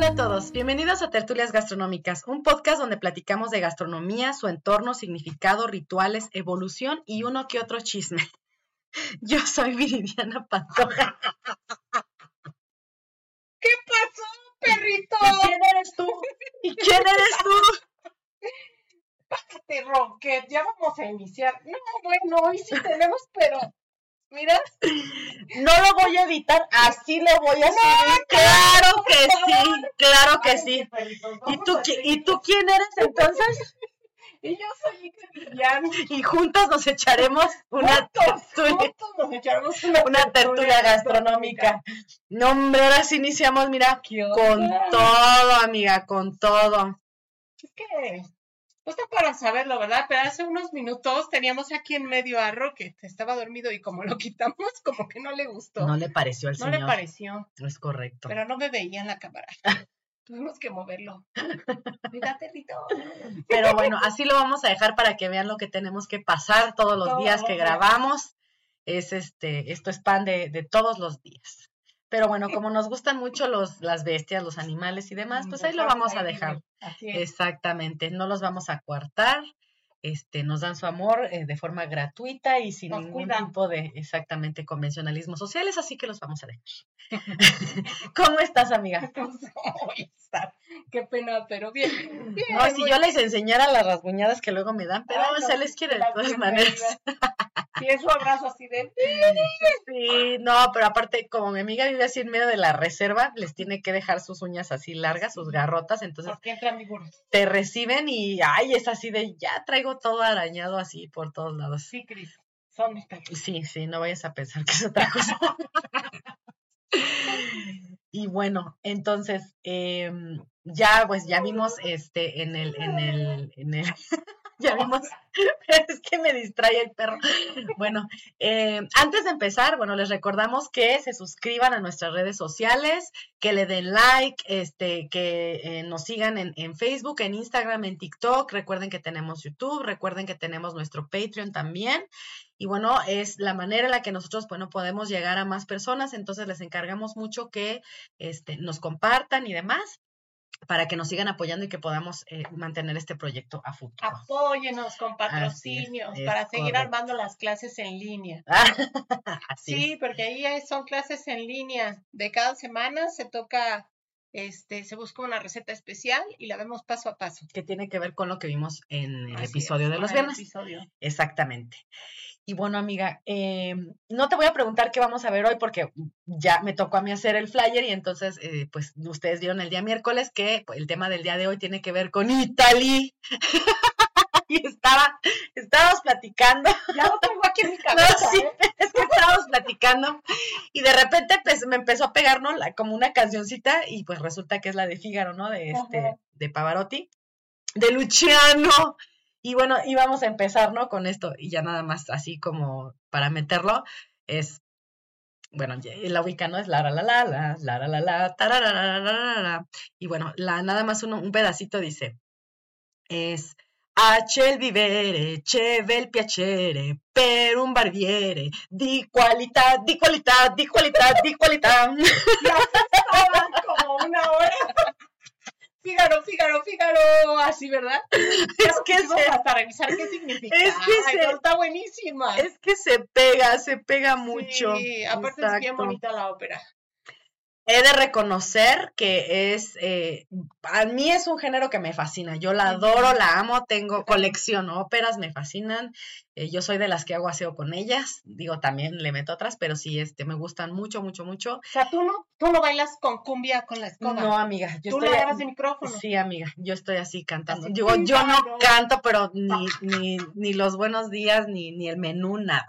Hola a todos, bienvenidos a Tertulias Gastronómicas, un podcast donde platicamos de gastronomía, su entorno, significado, rituales, evolución y uno que otro chisme. Yo soy Viridiana Pantoja. ¿Qué pasó, perrito? ¿Y quién eres tú? ¿Y quién eres tú? Pásate, Rocket, ya vamos a iniciar. No, bueno, hoy sí tenemos, pero Mira. No lo voy a editar, así lo voy a subir. claro que sí, claro que sí. ¿Y tú, ¿Y tú quién eres entonces? Y yo soy Iker Y juntos nos echaremos una tertulia. nos echaremos una, una tertulia gastronómica. No, hombre, ahora sí iniciamos, mira, con todo, amiga, con todo. Es que pues no para saberlo, ¿verdad? Pero hace unos minutos teníamos aquí en medio a Rocket, estaba dormido y como lo quitamos, como que no le gustó. No le pareció al señor. No le pareció. Es correcto. Pero no me veía en la cámara. Tuvimos que moverlo. Mira, perrito. Pero bueno, así lo vamos a dejar para que vean lo que tenemos que pasar todos los días que grabamos. Es este, esto es pan de, de todos los días. Pero bueno, como nos gustan mucho los, las bestias, los animales y demás, pues ahí lo vamos a dejar. Exactamente, no los vamos a coartar. Este, nos dan su amor eh, de forma gratuita y sin ningún tipo de exactamente convencionalismo sociales, así que los vamos a dejar. ¿Cómo estás, amiga? Qué pena, pero bien. no, si yo les enseñara las rasguñadas que luego me dan, pero ah, se les quiere de todas maneras. Y es un abrazo así de... Sí, no, pero aparte, como mi amiga vive así en medio de la reserva, les tiene que dejar sus uñas así largas, sus garrotas, entonces... Te reciben y, ay, es así de, ya traigo todo arañado así por todos lados. Sí, Cris, son mis Sí, sí, no vayas a pensar que es otra cosa. y bueno, entonces, em, ya, pues ya vimos este en el, en el, en el ya vimos, es que me distrae el perro. Bueno, eh, antes de empezar, bueno, les recordamos que se suscriban a nuestras redes sociales, que le den like, este, que eh, nos sigan en, en, Facebook, en Instagram, en TikTok. Recuerden que tenemos YouTube, recuerden que tenemos nuestro Patreon también. Y bueno, es la manera en la que nosotros, bueno, podemos llegar a más personas. Entonces les encargamos mucho que este, nos compartan y demás para que nos sigan apoyando y que podamos eh, mantener este proyecto a futuro. Apóyenos con patrocinios para seguir armando las clases en línea. sí, porque ahí son clases en línea. De cada semana se toca, este, se busca una receta especial y la vemos paso a paso. Que tiene que ver con lo que vimos en el episodio de los viernes. Exactamente. Y bueno, amiga, eh, no te voy a preguntar qué vamos a ver hoy porque ya me tocó a mí hacer el flyer y entonces, eh, pues ustedes vieron el día miércoles que el tema del día de hoy tiene que ver con Italy. y estaba, estábamos platicando. Ya lo tengo aquí en mi cabeza. ¿eh? es que estábamos platicando y de repente pues, me empezó a pegar, ¿no? La, como una cancioncita y pues resulta que es la de Fígaro, ¿no? De este, de Pavarotti, de Luciano. Y bueno, íbamos a empezar, ¿no? Con esto, y ya nada más así como para meterlo, es, bueno, la ubica, ¿no? Es la la la la la la la la la y bueno, la nada más uno, un pedacito dice, es H il vivere, c'è vel piacere, per un barbiere, di qualità, di qualità, di qualità, di qualità. Ya como una hora. Fígaro, Fígaro, Fígaro, así, ¿verdad? Es que se, hasta revisar qué significa. Es que se, está buenísima. Es que se pega, se pega mucho. Sí, aparte es bien bonita la ópera he de reconocer que es, eh, a mí es un género que me fascina. Yo la adoro, la amo, tengo colección óperas, me fascinan. Eh, yo soy de las que hago aseo con ellas. Digo, también le meto otras, pero sí, este, me gustan mucho, mucho, mucho. O sea, tú no, tú no bailas con cumbia con la escoba. No, amiga. Yo tú estoy, le micrófono. Sí, amiga. Yo estoy así cantando. Digo, yo no canto, pero ni, ni, ni los buenos días, ni, ni el menú, nada.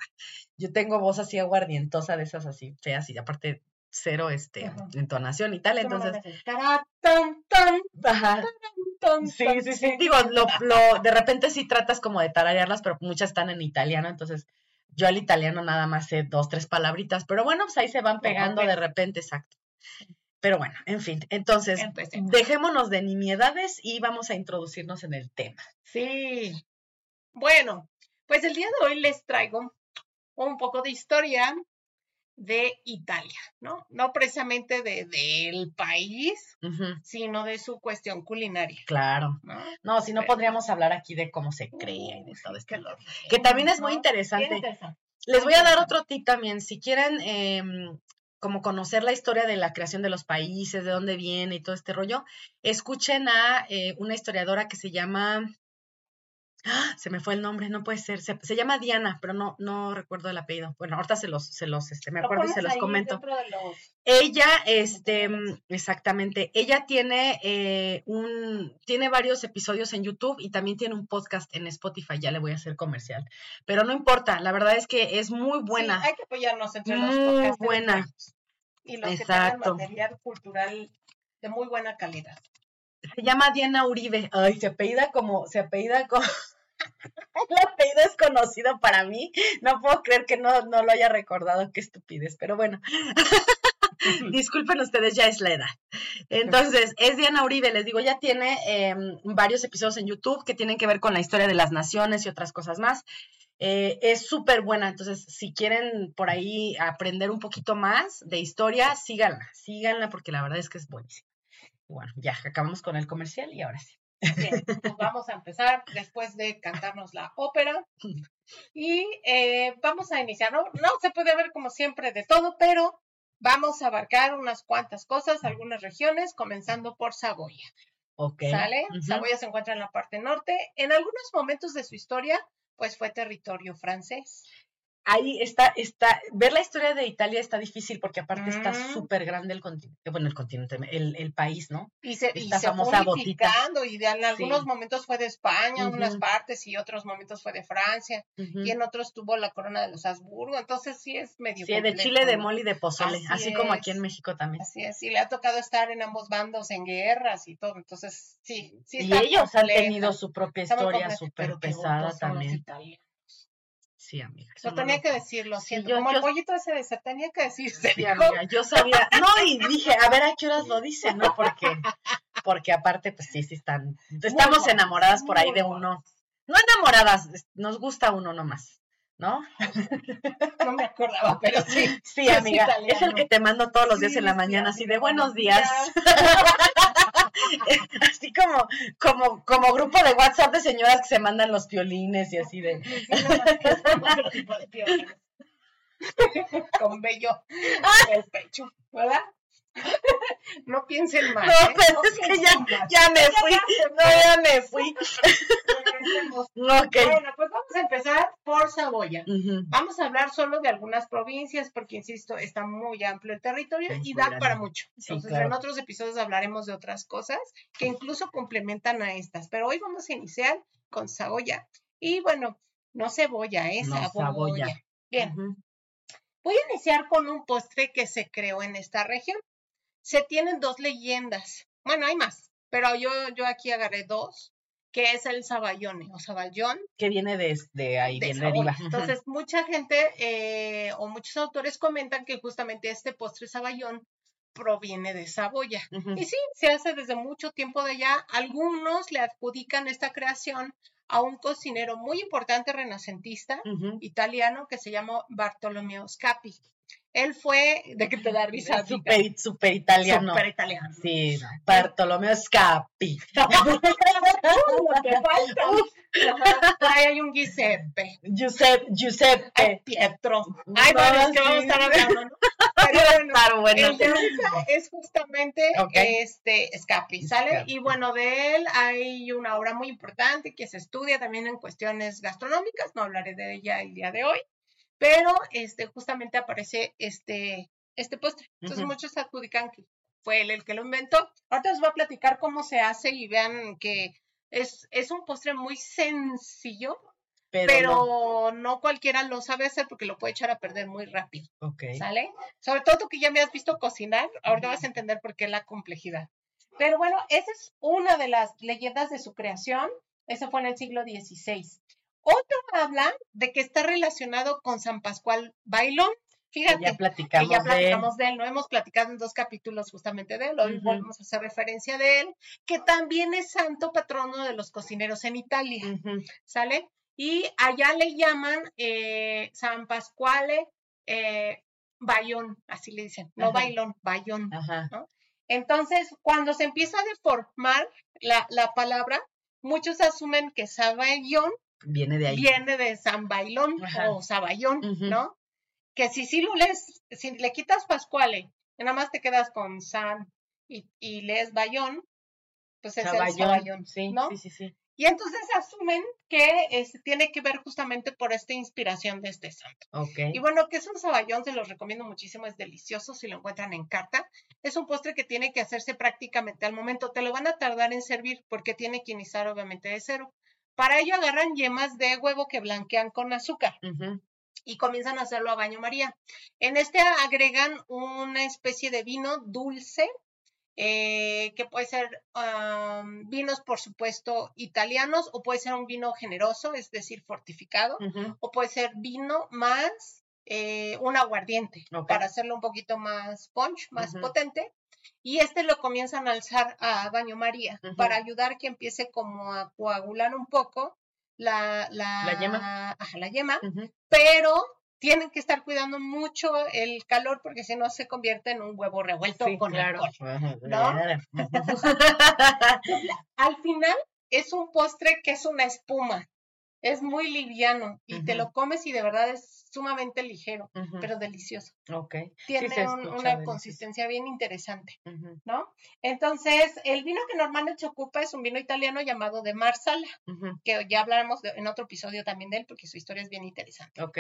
Yo tengo voz así aguardientosa de esas así feas y aparte cero este, entonación y tal, entonces... Sí, sí, sí, digo, lo, lo, de repente sí tratas como de tararearlas, pero muchas están en italiano, entonces yo al italiano nada más sé dos, tres palabritas, pero bueno, pues ahí se van pegando de repente, exacto. Pero bueno, en fin, entonces dejémonos de nimiedades y vamos a introducirnos en el tema. Sí. Bueno, pues el día de hoy les traigo un poco de historia de Italia, ¿no? No precisamente de, del país, sino de su cuestión culinaria. Claro. No, si no podríamos hablar aquí de cómo se crea y de todo esto. Que también es muy interesante. Les voy a dar otro tip también. Si quieren em, como conocer la historia de la creación de los países, de dónde viene y todo este rollo, escuchen a eh, una historiadora que se llama ¡Ah! se me fue el nombre, no puede ser. Se, llama Diana, pero no, no recuerdo el apellido. Bueno, ahorita se los, se los, este, me acuerdo y se los comento. Ella, este, exactamente, ella tiene eh, un, tiene varios episodios en YouTube y también tiene un podcast en Spotify, ya le voy a hacer comercial. Pero no importa, la verdad es que es muy buena. hay que apoyarnos entre los Muy buena. Y los Exacto. que material cultural de muy buena calidad. Se llama Diana Uribe. Ay, se apellida como, se apellida como. El apellido es conocido para mí. No puedo creer que no, no lo haya recordado. Qué estupidez, pero bueno. Disculpen ustedes, ya es la edad. Entonces, es Diana Uribe, les digo, ya tiene em, varios episodios en YouTube que tienen que ver con la historia de las naciones y otras cosas más. Eh, es súper buena, entonces si quieren por ahí aprender un poquito más de historia, síganla, síganla porque la verdad es que es buenísima bueno, ya acabamos con el comercial y ahora sí. Bien, pues vamos a empezar después de cantarnos la ópera y eh, vamos a iniciar. No, no se puede ver como siempre de todo, pero vamos a abarcar unas cuantas cosas, algunas regiones, comenzando por Saboya. Ok. ¿Sale? Saboya se encuentra en la parte norte. En algunos momentos de su historia, pues fue territorio francés ahí está, está, ver la historia de Italia está difícil porque aparte está mm. súper grande el continente, bueno, el continente, el, el país, ¿no? Y se, y se y en algunos momentos fue de España, en unas partes, y otros momentos fue de Francia, y en otros tuvo la corona de los Habsburgo, entonces sí es medio Sí, de Chile, de mole y de pozole, así, como aquí en México también. Así es, y le ha tocado estar en ambos bandos en guerras y todo, entonces sí, sí Y ellos han tenido su propia historia súper pesada también. Sí, amiga. Lo tenía que decirlo, siento. Yo, Como el pollito ese de ser, tenía que decirse. Sí, amiga, yo sabía. No, y dije, a ver a qué horas lo dice, ¿no? Porque, porque aparte, pues sí, sí están. Estamos enamoradas por ahí de uno. No enamoradas, nos gusta uno nomás. ¿no? No me acordaba, pero sí. Sí, amiga, es, el que te mando todos los días en la mañana, así de buenos días. así como, como, como grupo de WhatsApp de señoras que se mandan los piolines y así de. Con bello el pecho, ¿verdad? No piensen mal. No, ¿eh? pero es que ya, ya, me fui. No, ya me fui. okay. Bueno, pues vamos a empezar por Saboya. Vamos a hablar solo de algunas provincias, porque insisto, está muy amplio el territorio y da para mucho. Entonces, en otros episodios hablaremos de otras cosas que incluso complementan a estas. Pero hoy vamos a iniciar con Saboya. Y bueno, no cebolla, es ¿eh? Saboya. Bien. Voy a iniciar con un postre que se creó en esta región se tienen dos leyendas. Bueno, hay más, pero yo, yo aquí agarré dos, que es el saballone o saballón. Que viene de, ahí, de Entonces, mucha gente eh, o muchos autores comentan que justamente este postre saballón proviene de Saboya. Y sí, se hace desde mucho tiempo de allá. Algunos le adjudican esta creación a un cocinero muy importante renacentista italiano que se llamó Bartolomeo Scapi. Él fue, ¿de qué te da risa? Super, super italiano. Super italiano. Sí, Bartolomeo Scapi. Ahí hay un Giuseppe. Giuseppe. Giuseppe. Pietro. Ay, bueno, es que vamos a estar hablando, ¿no? Pero bueno, el de es justamente este Scapi, ¿sale? Y bueno, de él hay una obra muy importante que se estudia también en cuestiones gastronómicas, no hablaré de ella el día de hoy, pero este, justamente aparece este, este postre. Entonces muchos adjudican que fue él el que lo inventó. Ahorita les voy a platicar cómo se hace y vean que es, es un postre muy sencillo, pero, no. cualquiera lo sabe hacer porque lo puede echar a perder muy rápido. ¿Sale? Sobre todo tú que ya me has visto cocinar, ahorita vas a entender por qué la complejidad. Pero bueno, esa es una de las leyendas de su creación. Eso fue en el siglo XVI. Otro habla de que está relacionado con San Pascual Bailón. Fíjate, ya platicamos, que ya platicamos de, él. No hemos platicado en dos capítulos justamente de él. Hoy volvemos a hacer referencia de él, que también es santo patrono de los cocineros en Italia. ¿Sale? Y allá le llaman eh, San Pascuale eh, Bayón, así le dicen, no bailón, bayón. Entonces, cuando se empieza a deformar la, la palabra, muchos asumen que Sabayón viene de ahí. Viene de San Bailón o Saballón, ¿no? Que si sí lo lees, si le quitas Pascuale, y nada más te quedas con San y, y lees Bayón, pues es el Saballón, sí, ¿no? Sí, sí, sí. Y entonces asumen que este, tiene que ver justamente por esta inspiración de este santo. Okay. Y bueno, que es un saballón, se los recomiendo muchísimo, es delicioso si lo encuentran en carta. Es un postre que tiene que hacerse prácticamente al momento. Te lo van a tardar en servir porque tiene que iniciar obviamente de cero. Para ello agarran yemas de huevo que blanquean con azúcar. Y comienzan a hacerlo a baño María. En este agregan una especie de vino dulce eh, que puede ser vinos, por supuesto, italianos, o puede ser un vino generoso, es decir, fortificado, o puede ser vino más eh, un aguardiente, para hacerlo un poquito más punch, más potente. Y este lo comienzan a alzar a baño María para ayudar que empiece como a coagular un poco la, la, yema, la yema pero tienen que estar cuidando mucho el calor porque si no se convierte en un huevo revuelto con claro. alcohol. ¿no? Al final es un postre que es una espuma es muy liviano y te lo comes y de verdad es sumamente ligero, pero delicioso. Ok. Tiene una consistencia bien interesante, ¿no? Entonces, el vino que normalmente se ocupa es un vino italiano llamado de Marsala, que ya hablaremos en otro episodio también de él porque su historia es bien interesante. Ok.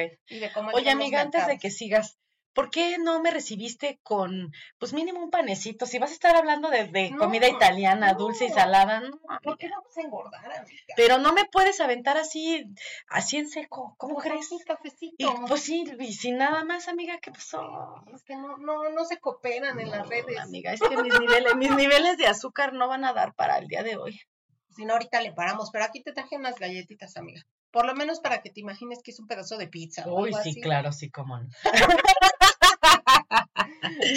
Oye, amiga, antes de que sigas, ¿por qué no me recibiste con, pues mínimo un panecito? Si vas a estar hablando de, comida italiana, dulce y salada, no. ¿Por qué vamos a engordar, amiga? Pero no me puedes aventar así, así en seco, ¿cómo crees? Un cafecito. Y, pues sí, y sin nada más, amiga, ¿qué pasó? Es que no, no, no se cooperan en las redes. Amiga, es que mis niveles, mis niveles de azúcar no van a dar para el día de hoy. Si no, ahorita le paramos, pero aquí te traje unas galletitas, amiga. Por lo menos para que te imagines que es un pedazo de pizza. Uy, sí, claro, sí, cómo no.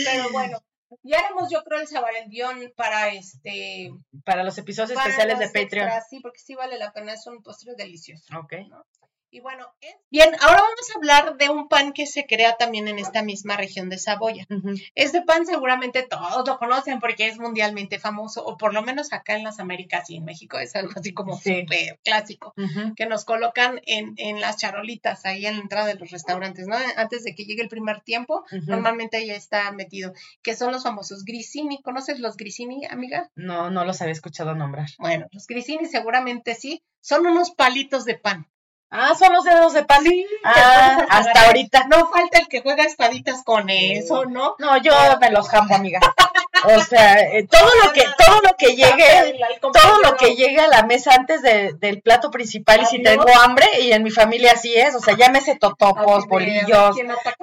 Pero bueno, ya haremos yo creo el sabarendión para este para los episodios especiales de Patreon. sí, porque sí vale la pena, es un postre delicioso. Ok. Y bueno, bien, ahora vamos a hablar de un pan que se crea también en esta misma región de Saboya. Este pan seguramente todos lo conocen porque es mundialmente famoso, o por lo menos acá en las Américas y en México es algo así como súper clásico, que nos colocan en, en, las charolitas ahí en la entrada de los restaurantes, ¿no? Antes de que llegue el primer tiempo, normalmente ahí está metido, que son los famosos grisini. ¿Conoces los grisini, amiga? No, no los había escuchado nombrar. Bueno, los grisini seguramente sí, son unos palitos de pan. Ah, son los dedos de pan. ah, hasta ahorita. No falta el que juega espaditas con eso, ¿no? No, yo me los jambo, amiga. O sea, eh, todo lo que todo lo que llegue, todo lo que llegue a la mesa antes del plato principal y si tengo hambre y en mi familia así es, o sea, llámese totopos, bolillos,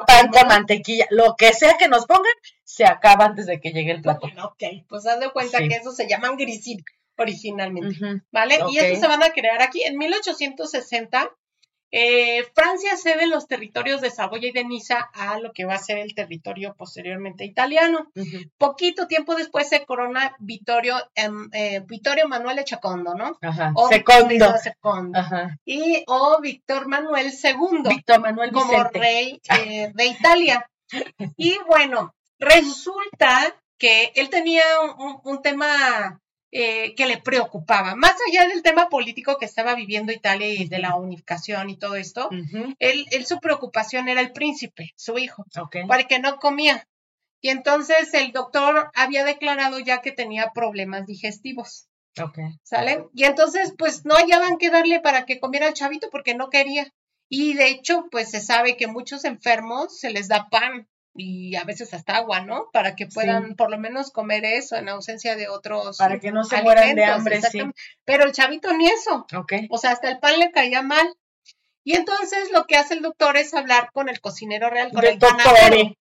pan con mantequilla, lo que sea que nos pongan, se acaba antes de que llegue el plato. ok, pues haz de cuenta que eso se llaman grisín originalmente, ¿vale? Y estos se van a crear aquí en 1860 eh, Francia cede los territorios de Saboya y de Niza a lo que va a ser el territorio posteriormente italiano. Poquito tiempo después se corona Vittorio, em, eh, Vittorio Manuel Echacondo, ¿no? Ajá. O Secondo. Y o Víctor Manuel II. Víctor Manuel como rey eh, de Italia. y bueno, resulta que él tenía un tema eh, que le preocupaba. Más allá del tema político que estaba viviendo Italia y de la unificación y todo esto, él, su preocupación era el príncipe, su hijo, porque no comía. Y entonces el doctor había declarado ya que tenía problemas digestivos. ¿Sale? Y entonces, pues no hallaban que darle para que comiera el chavito porque no quería. Y de hecho, pues se sabe que muchos enfermos se les da pan y a veces hasta agua, ¿no? Para que puedan por lo menos comer eso en ausencia de otros. Para que no se mueran de hambre, sí. Pero el chavito ni eso. Ok. O sea, hasta el pan le caía mal. Y entonces lo que hace el doctor es hablar con el cocinero real, con el, doctor,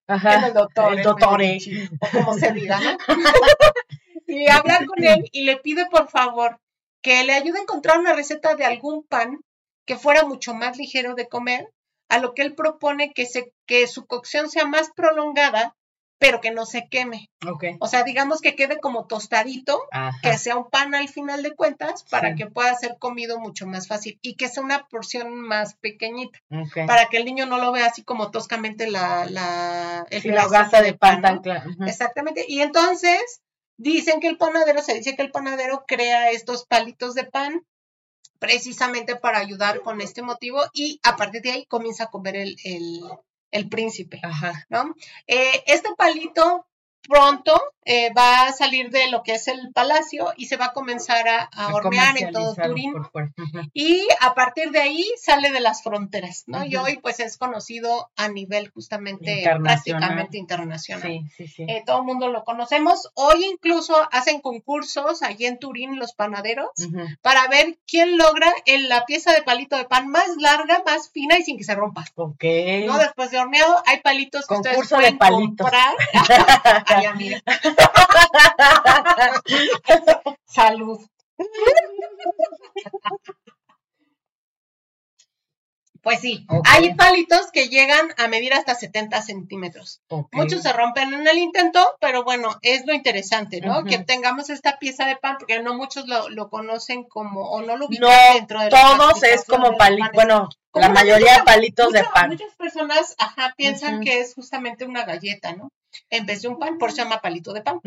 Ajá, el doctor, el doctor, o como se diga, ¿no? y hablar con él y le pide por favor que le ayude a encontrar una receta de algún pan que fuera mucho más ligero de comer, a lo que él propone que, se, que su cocción sea más prolongada pero que no se queme. Okay. O sea, digamos que quede como tostadito, que sea un pan al final de cuentas, para que pueda ser comido mucho más fácil y que sea una porción más pequeñita, para que el niño no lo vea así como toscamente la, la, el de pan, claro. Exactamente. Y entonces dicen que el panadero, se dice que el panadero crea estos palitos de pan precisamente para ayudar con este motivo y a partir de ahí comienza a comer el, el príncipe, Ajá. ¿no? Eh, este palito pronto eh, va a salir de lo que es el palacio y se va a comenzar a, hornear en todo Turín. Y a partir de ahí sale de las fronteras, ¿no? Y hoy pues es conocido a nivel justamente prácticamente internacional. Sí, sí, sí. Eh, todo el mundo lo conocemos. Hoy incluso hacen concursos allí en Turín los panaderos para ver quién logra en la pieza de palito de pan más larga, más fina y sin que se rompa. Ok. ¿No? Después de horneado hay palitos que ustedes pueden comprar. Ay, amiga. Salud. Pues sí, hay palitos que llegan a medir hasta 70 centímetros. Muchos se rompen en el intento, pero bueno, es lo interesante, ¿no? Que tengamos esta pieza de pan, porque no muchos lo, conocen como, o no lo ubican dentro de todos es como palitos, bueno, la mayoría de palitos de pan. Muchas personas, ajá, piensan que es justamente una galleta, ¿no? En vez de un pan, por eso se llama palito de pan.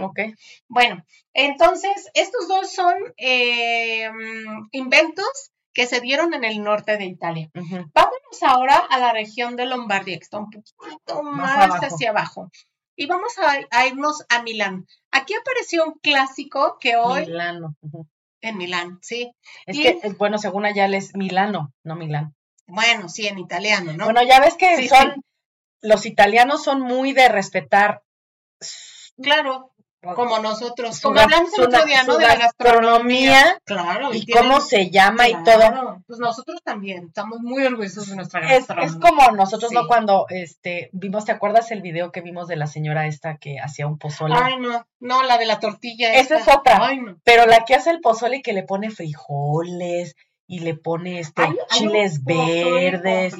Ok. Bueno, entonces, estos dos son eh, inventos que se dieron en el norte de Italia. Vámonos ahora a la región de Lombardía, que está un poquito más, hacia abajo. Y vamos a, irnos a Milán. Aquí apareció un clásico que hoy... Milano. En Milán, sí. Es que, eh, bueno, según allá es Milano, no Milán. Bueno, sí, en italiano, ¿no? Bueno, ya ves que son, los italianos son muy de respetar. Claro, como nosotros, como hablamos el otro día, ¿no? De la gastronomía, claro, y, cómo se llama y todo. Pues nosotros también estamos muy orgullosos de nuestra gastronomía. Es, es como nosotros, ¿no? Cuando este vimos, ¿te acuerdas el video que vimos de la señora esta que hacía un pozole? Ay, no, no, la de la tortilla. Esa es otra. Pero la que hace el pozole y que le pone frijoles y le pone este chiles verdes.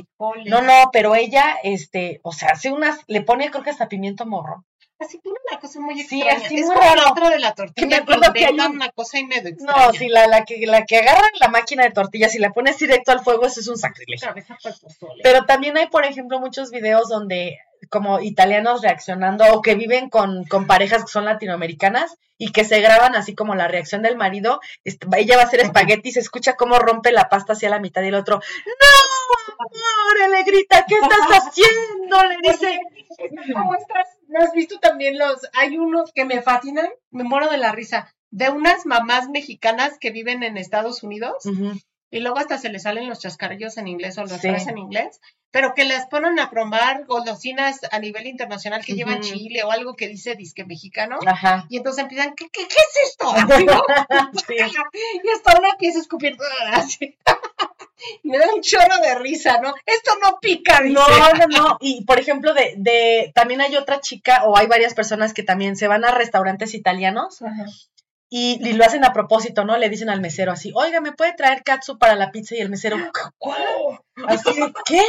No, no, pero ella, este, o sea, hace unas, le pone creo que hasta pimiento morro así tiene una cosa muy extraña. Sí, así es muy raro. otro de la tortilla. me acuerdo que hay una cosa y medio extraña. No, si la, la, que, la que agarran la máquina de tortillas y la pones directo al fuego, eso es un sacrilegio. Pero también hay, por ejemplo, muchos videos donde como italianos reaccionando o que viven con, con, parejas que son latinoamericanas y que se graban así como la reacción del marido, ella va a hacer espagueti y se escucha cómo rompe la pasta hacia la mitad y el otro, ¡No, amor! Le grita, ¿qué estás haciendo? Le dice, ¿cómo estás? ¿No has visto también los, hay unos que me fascinan, me muero de la risa, de unas mamás mexicanas que viven en Estados Unidos y luego hasta se les salen los chascarrillos en inglés o las frases en inglés, pero que les ponen a probar golosinas a nivel internacional que llevan chile o algo que dice disque mexicano. Y entonces empiezan, ¿qué, qué, es esto? y hasta una pieza escupiendo así. me da un chorro de risa, ¿no? Esto no pica, No, no, no. Y por ejemplo, de, de, también hay otra chica, o hay varias personas que también se van a restaurantes italianos Y, lo hacen a propósito, ¿no? Le dicen al mesero así, oiga, ¿me puede traer katsu para la pizza? Y el mesero, ¿cuál? Así, ¿qué?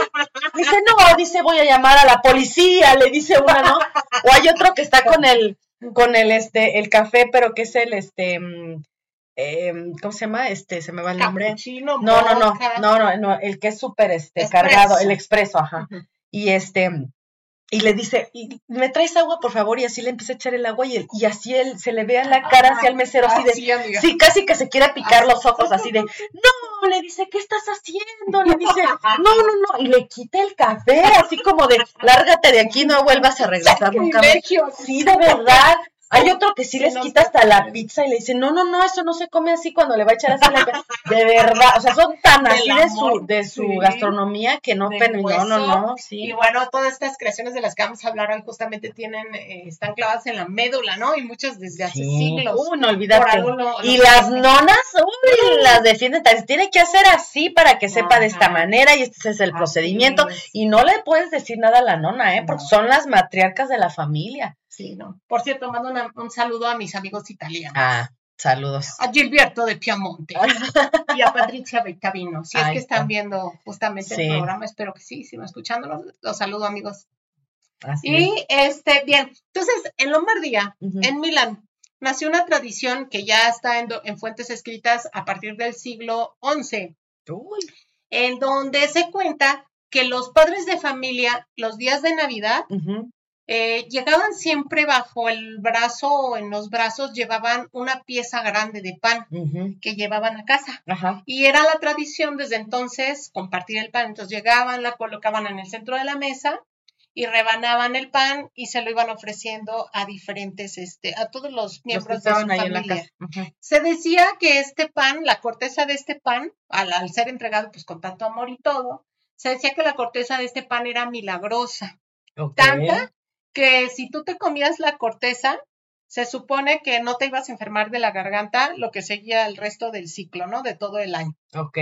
Dice, no, dice, voy a llamar a la policía, le dice una, ¿no? O hay otro que está con el, con el, este, el café, pero que es el, este, mm, Em, ¿cómo se llama? Este, se me va el nombre. No, no, no, no, no, no, el que es súper este, cargado, el expreso, ajá. Y este, y le dice, y, ¿me traes agua, por favor? Y así le empieza a echar el agua y, y así él se le ve en la cara hacia el mesero, así de, sí, casi que se quiere picar los ojos, así de, no, le dice, ¿qué estás haciendo? Le dice, no, no, no, y le quita el café, así como de, lárgate de aquí, no vuelvas a regresar nunca más. Sí, de verdad, Hay otro que sí les quita hasta la pizza y le dice, no, no, no, eso no se come así cuando le va a echar así la De verdad, o sea, son tan así de su, de su gastronomía que no, pero no, no, no, sí. Y bueno, todas estas creaciones de las que vamos a hablar hoy justamente tienen, eh, están clavadas en la médula, ¿no? Y muchas desde hace siglos. Uy, no olvídate. y las nonas, uy, las defienden, tiene que hacer así para que sepa de esta manera y este es el procedimiento. Y no le puedes decir nada a la nona, ¿eh? Porque son las matriarcas de la familia. Sí, no. Por cierto, mando un saludo a mis amigos italianos. Ah, saludos. A Gilberto de Piamonte y a Patricia Beccavino. Si es que están viendo justamente el programa, espero que sí, si me escuchando, los, saludo amigos. y este, bien, entonces en Lombardía, en Milán, nació una tradición que ya está en, en, fuentes escritas a partir del siglo XI, en donde se cuenta que los padres de familia, los días de Navidad, eh, llegaban siempre bajo el brazo o en los brazos llevaban una pieza grande de pan que llevaban a casa. Y era la tradición desde entonces compartir el pan. Entonces llegaban, la colocaban en el centro de la mesa y rebanaban el pan y se lo iban ofreciendo a diferentes, este, a todos los miembros de su familia. Se decía que este pan, la corteza de este pan, al, al ser entregado pues con tanto amor y todo, se decía que la corteza de este pan era milagrosa. Tanta que si tú te comías la corteza, se supone que no te ibas a enfermar de la garganta lo que seguía el resto del ciclo, ¿no? De todo el año. Ok.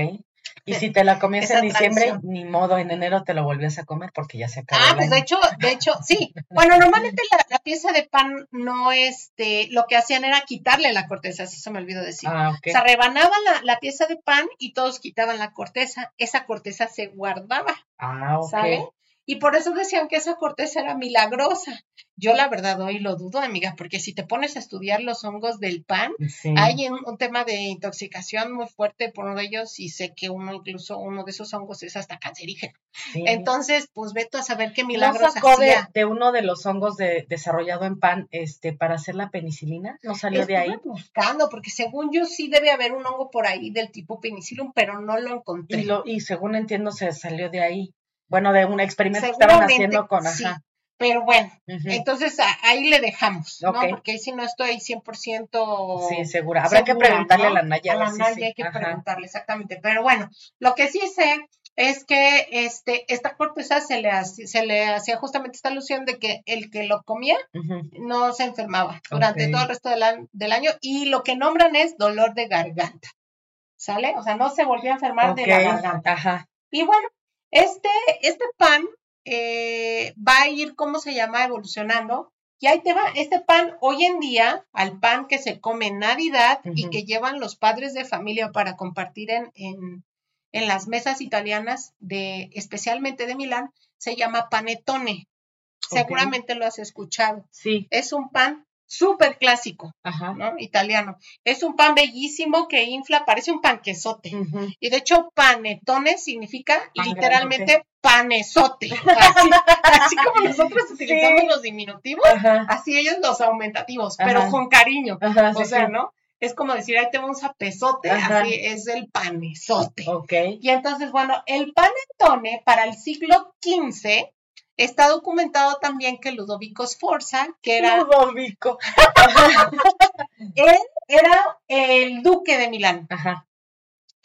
Y si te la comías en diciembre, ni modo, en enero te lo volvías a comer porque ya se acabó. Ah, pues de hecho, de hecho, sí. Bueno, normalmente la, pieza de pan no, este, lo que hacían era quitarle la corteza, eso se me olvidó decir. Ah, okay. O sea, rebanaban la, la, pieza de pan y todos quitaban la corteza. Esa corteza se guardaba. Ah, ok. ¿sabe? Y por eso decían que esa corteza era milagrosa. Yo la verdad hoy lo dudo, amiga, porque si te pones a estudiar los hongos del pan, hay un, tema de intoxicación muy fuerte por uno de ellos y sé que uno incluso uno de esos hongos es hasta cancerígeno. Entonces, pues veto a saber qué milagros sacó De, uno de los hongos de, desarrollado en pan este para hacer la penicilina? ¿No salió de ahí? buscando, porque según yo sí debe haber un hongo por ahí del tipo penicillium, pero no lo encontré. Y, lo, y según entiendo se salió de ahí. Bueno, de un experimento que estaban haciendo con... Sí, pero bueno, entonces ahí le dejamos, ¿no? Porque ahí sí no estoy 100% Sí, segura. Habrá que preguntarle a la Naya. A la Naya hay que preguntarle, exactamente. Pero bueno, lo que sí sé es que este, esta corteza se le, hacía, se le hacía justamente esta alusión de que el que lo comía no se enfermaba durante todo el resto del, del, año y lo que nombran es dolor de garganta, ¿sale? O sea, no se volvía a enfermar de la garganta. Ajá. Y bueno, este, este pan eh, va a ir, ¿cómo se llama? Evolucionando. Y ahí te va, este pan hoy en día, al pan que se come en Navidad y que llevan los padres de familia para compartir en, en, en, las mesas italianas, de, especialmente de Milán, se llama panetone. Seguramente lo has escuchado. Sí. Es un pan súper clásico, ¿no? Italiano. Es un pan bellísimo que infla, parece un panquesote. Y de hecho, panetone significa literalmente panesote. Así, como nosotros utilizamos los diminutivos, así ellos los aumentativos, pero con cariño. o sea, ¿no? Es como decir, ahí tenemos un zapesote, así es el panesote. Ok. Y entonces, bueno, el panetone para el siglo XV Está documentado también que Ludovico Sforza, que era... Ludovico. él era el duque de Milán. Ajá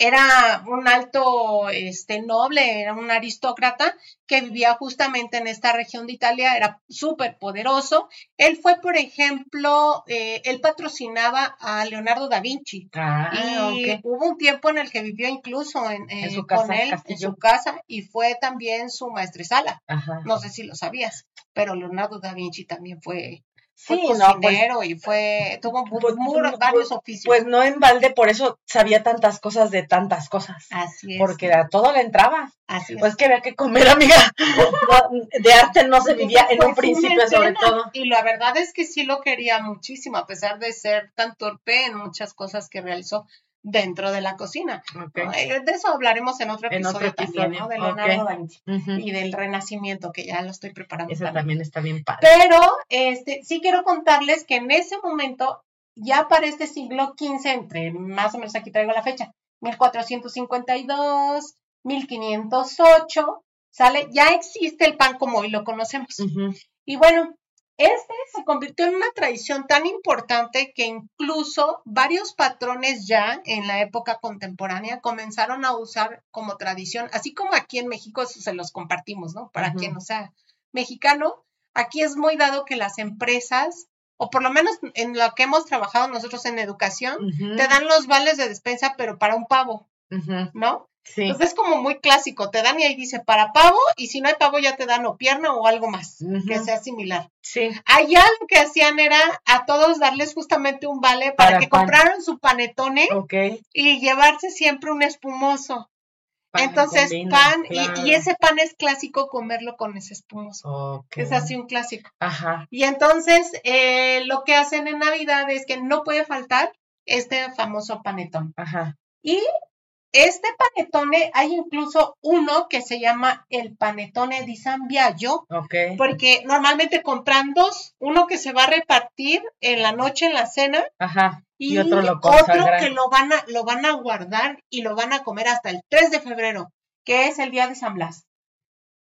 era un alto este, noble, era un aristócrata que vivía justamente en esta región de Italia, era súper poderoso. Él fue, por ejemplo, eh, él patrocinaba a Leonardo da Vinci. Ah, y hubo un tiempo en el que vivió incluso en, su casa, con él, en su casa, y fue también su maestresala. No sé si lo sabías, pero Leonardo da Vinci también fue Sí, no, pues, y fue, tuvo pues, pues, varios oficios. Pues no en balde, por eso sabía tantas cosas de tantas cosas. Así es. Porque a todo le entraba. Así es. Pues que había que comer, amiga. de arte no se vivía en un principio, sobre todo. Y la verdad es que sí lo quería muchísimo, a pesar de ser tan torpe en muchas cosas que realizó dentro de la cocina. Eh, de eso hablaremos en otro episodio, también, ¿no? De Leonardo da Vinci y del Renacimiento, que ya lo estoy preparando. Eso también. está bien padre. Pero este, sí quiero contarles que en ese momento, ya para este siglo XV, entre más o menos aquí traigo la fecha, 1452, 1508, ¿sale? Ya existe el pan como hoy lo conocemos. Y bueno, Este se convirtió en una tradición tan importante que incluso varios patrones ya en la época contemporánea comenzaron a usar como tradición, así como aquí en México se los compartimos, ¿no? Para quien no sea mexicano, aquí es muy dado que las empresas, o por lo menos en lo que hemos trabajado nosotros en educación, te dan los vales de despensa, pero para un pavo, ¿no? Entonces es como muy clásico, te dan y ahí dice para pavo y si no hay pavo ya te dan o pierna o algo más que sea similar. Sí. Allá lo que hacían era a todos darles justamente un vale para, que compraran su panetone y llevarse siempre un espumoso. Entonces, pan, y, ese pan es clásico comerlo con ese espumoso. Es así un clásico. Ajá. Y entonces, eh, lo que hacen en Navidad es que no puede faltar este famoso panetón. Ajá. Y este panetone, hay incluso uno que se llama el panetone di San Biagio, porque normalmente compran dos, uno que se va a repartir en la noche en la cena, y, otro, lo otro que lo van, a, lo van a guardar y lo van a comer hasta el 3 de febrero, que es el día de San Blas.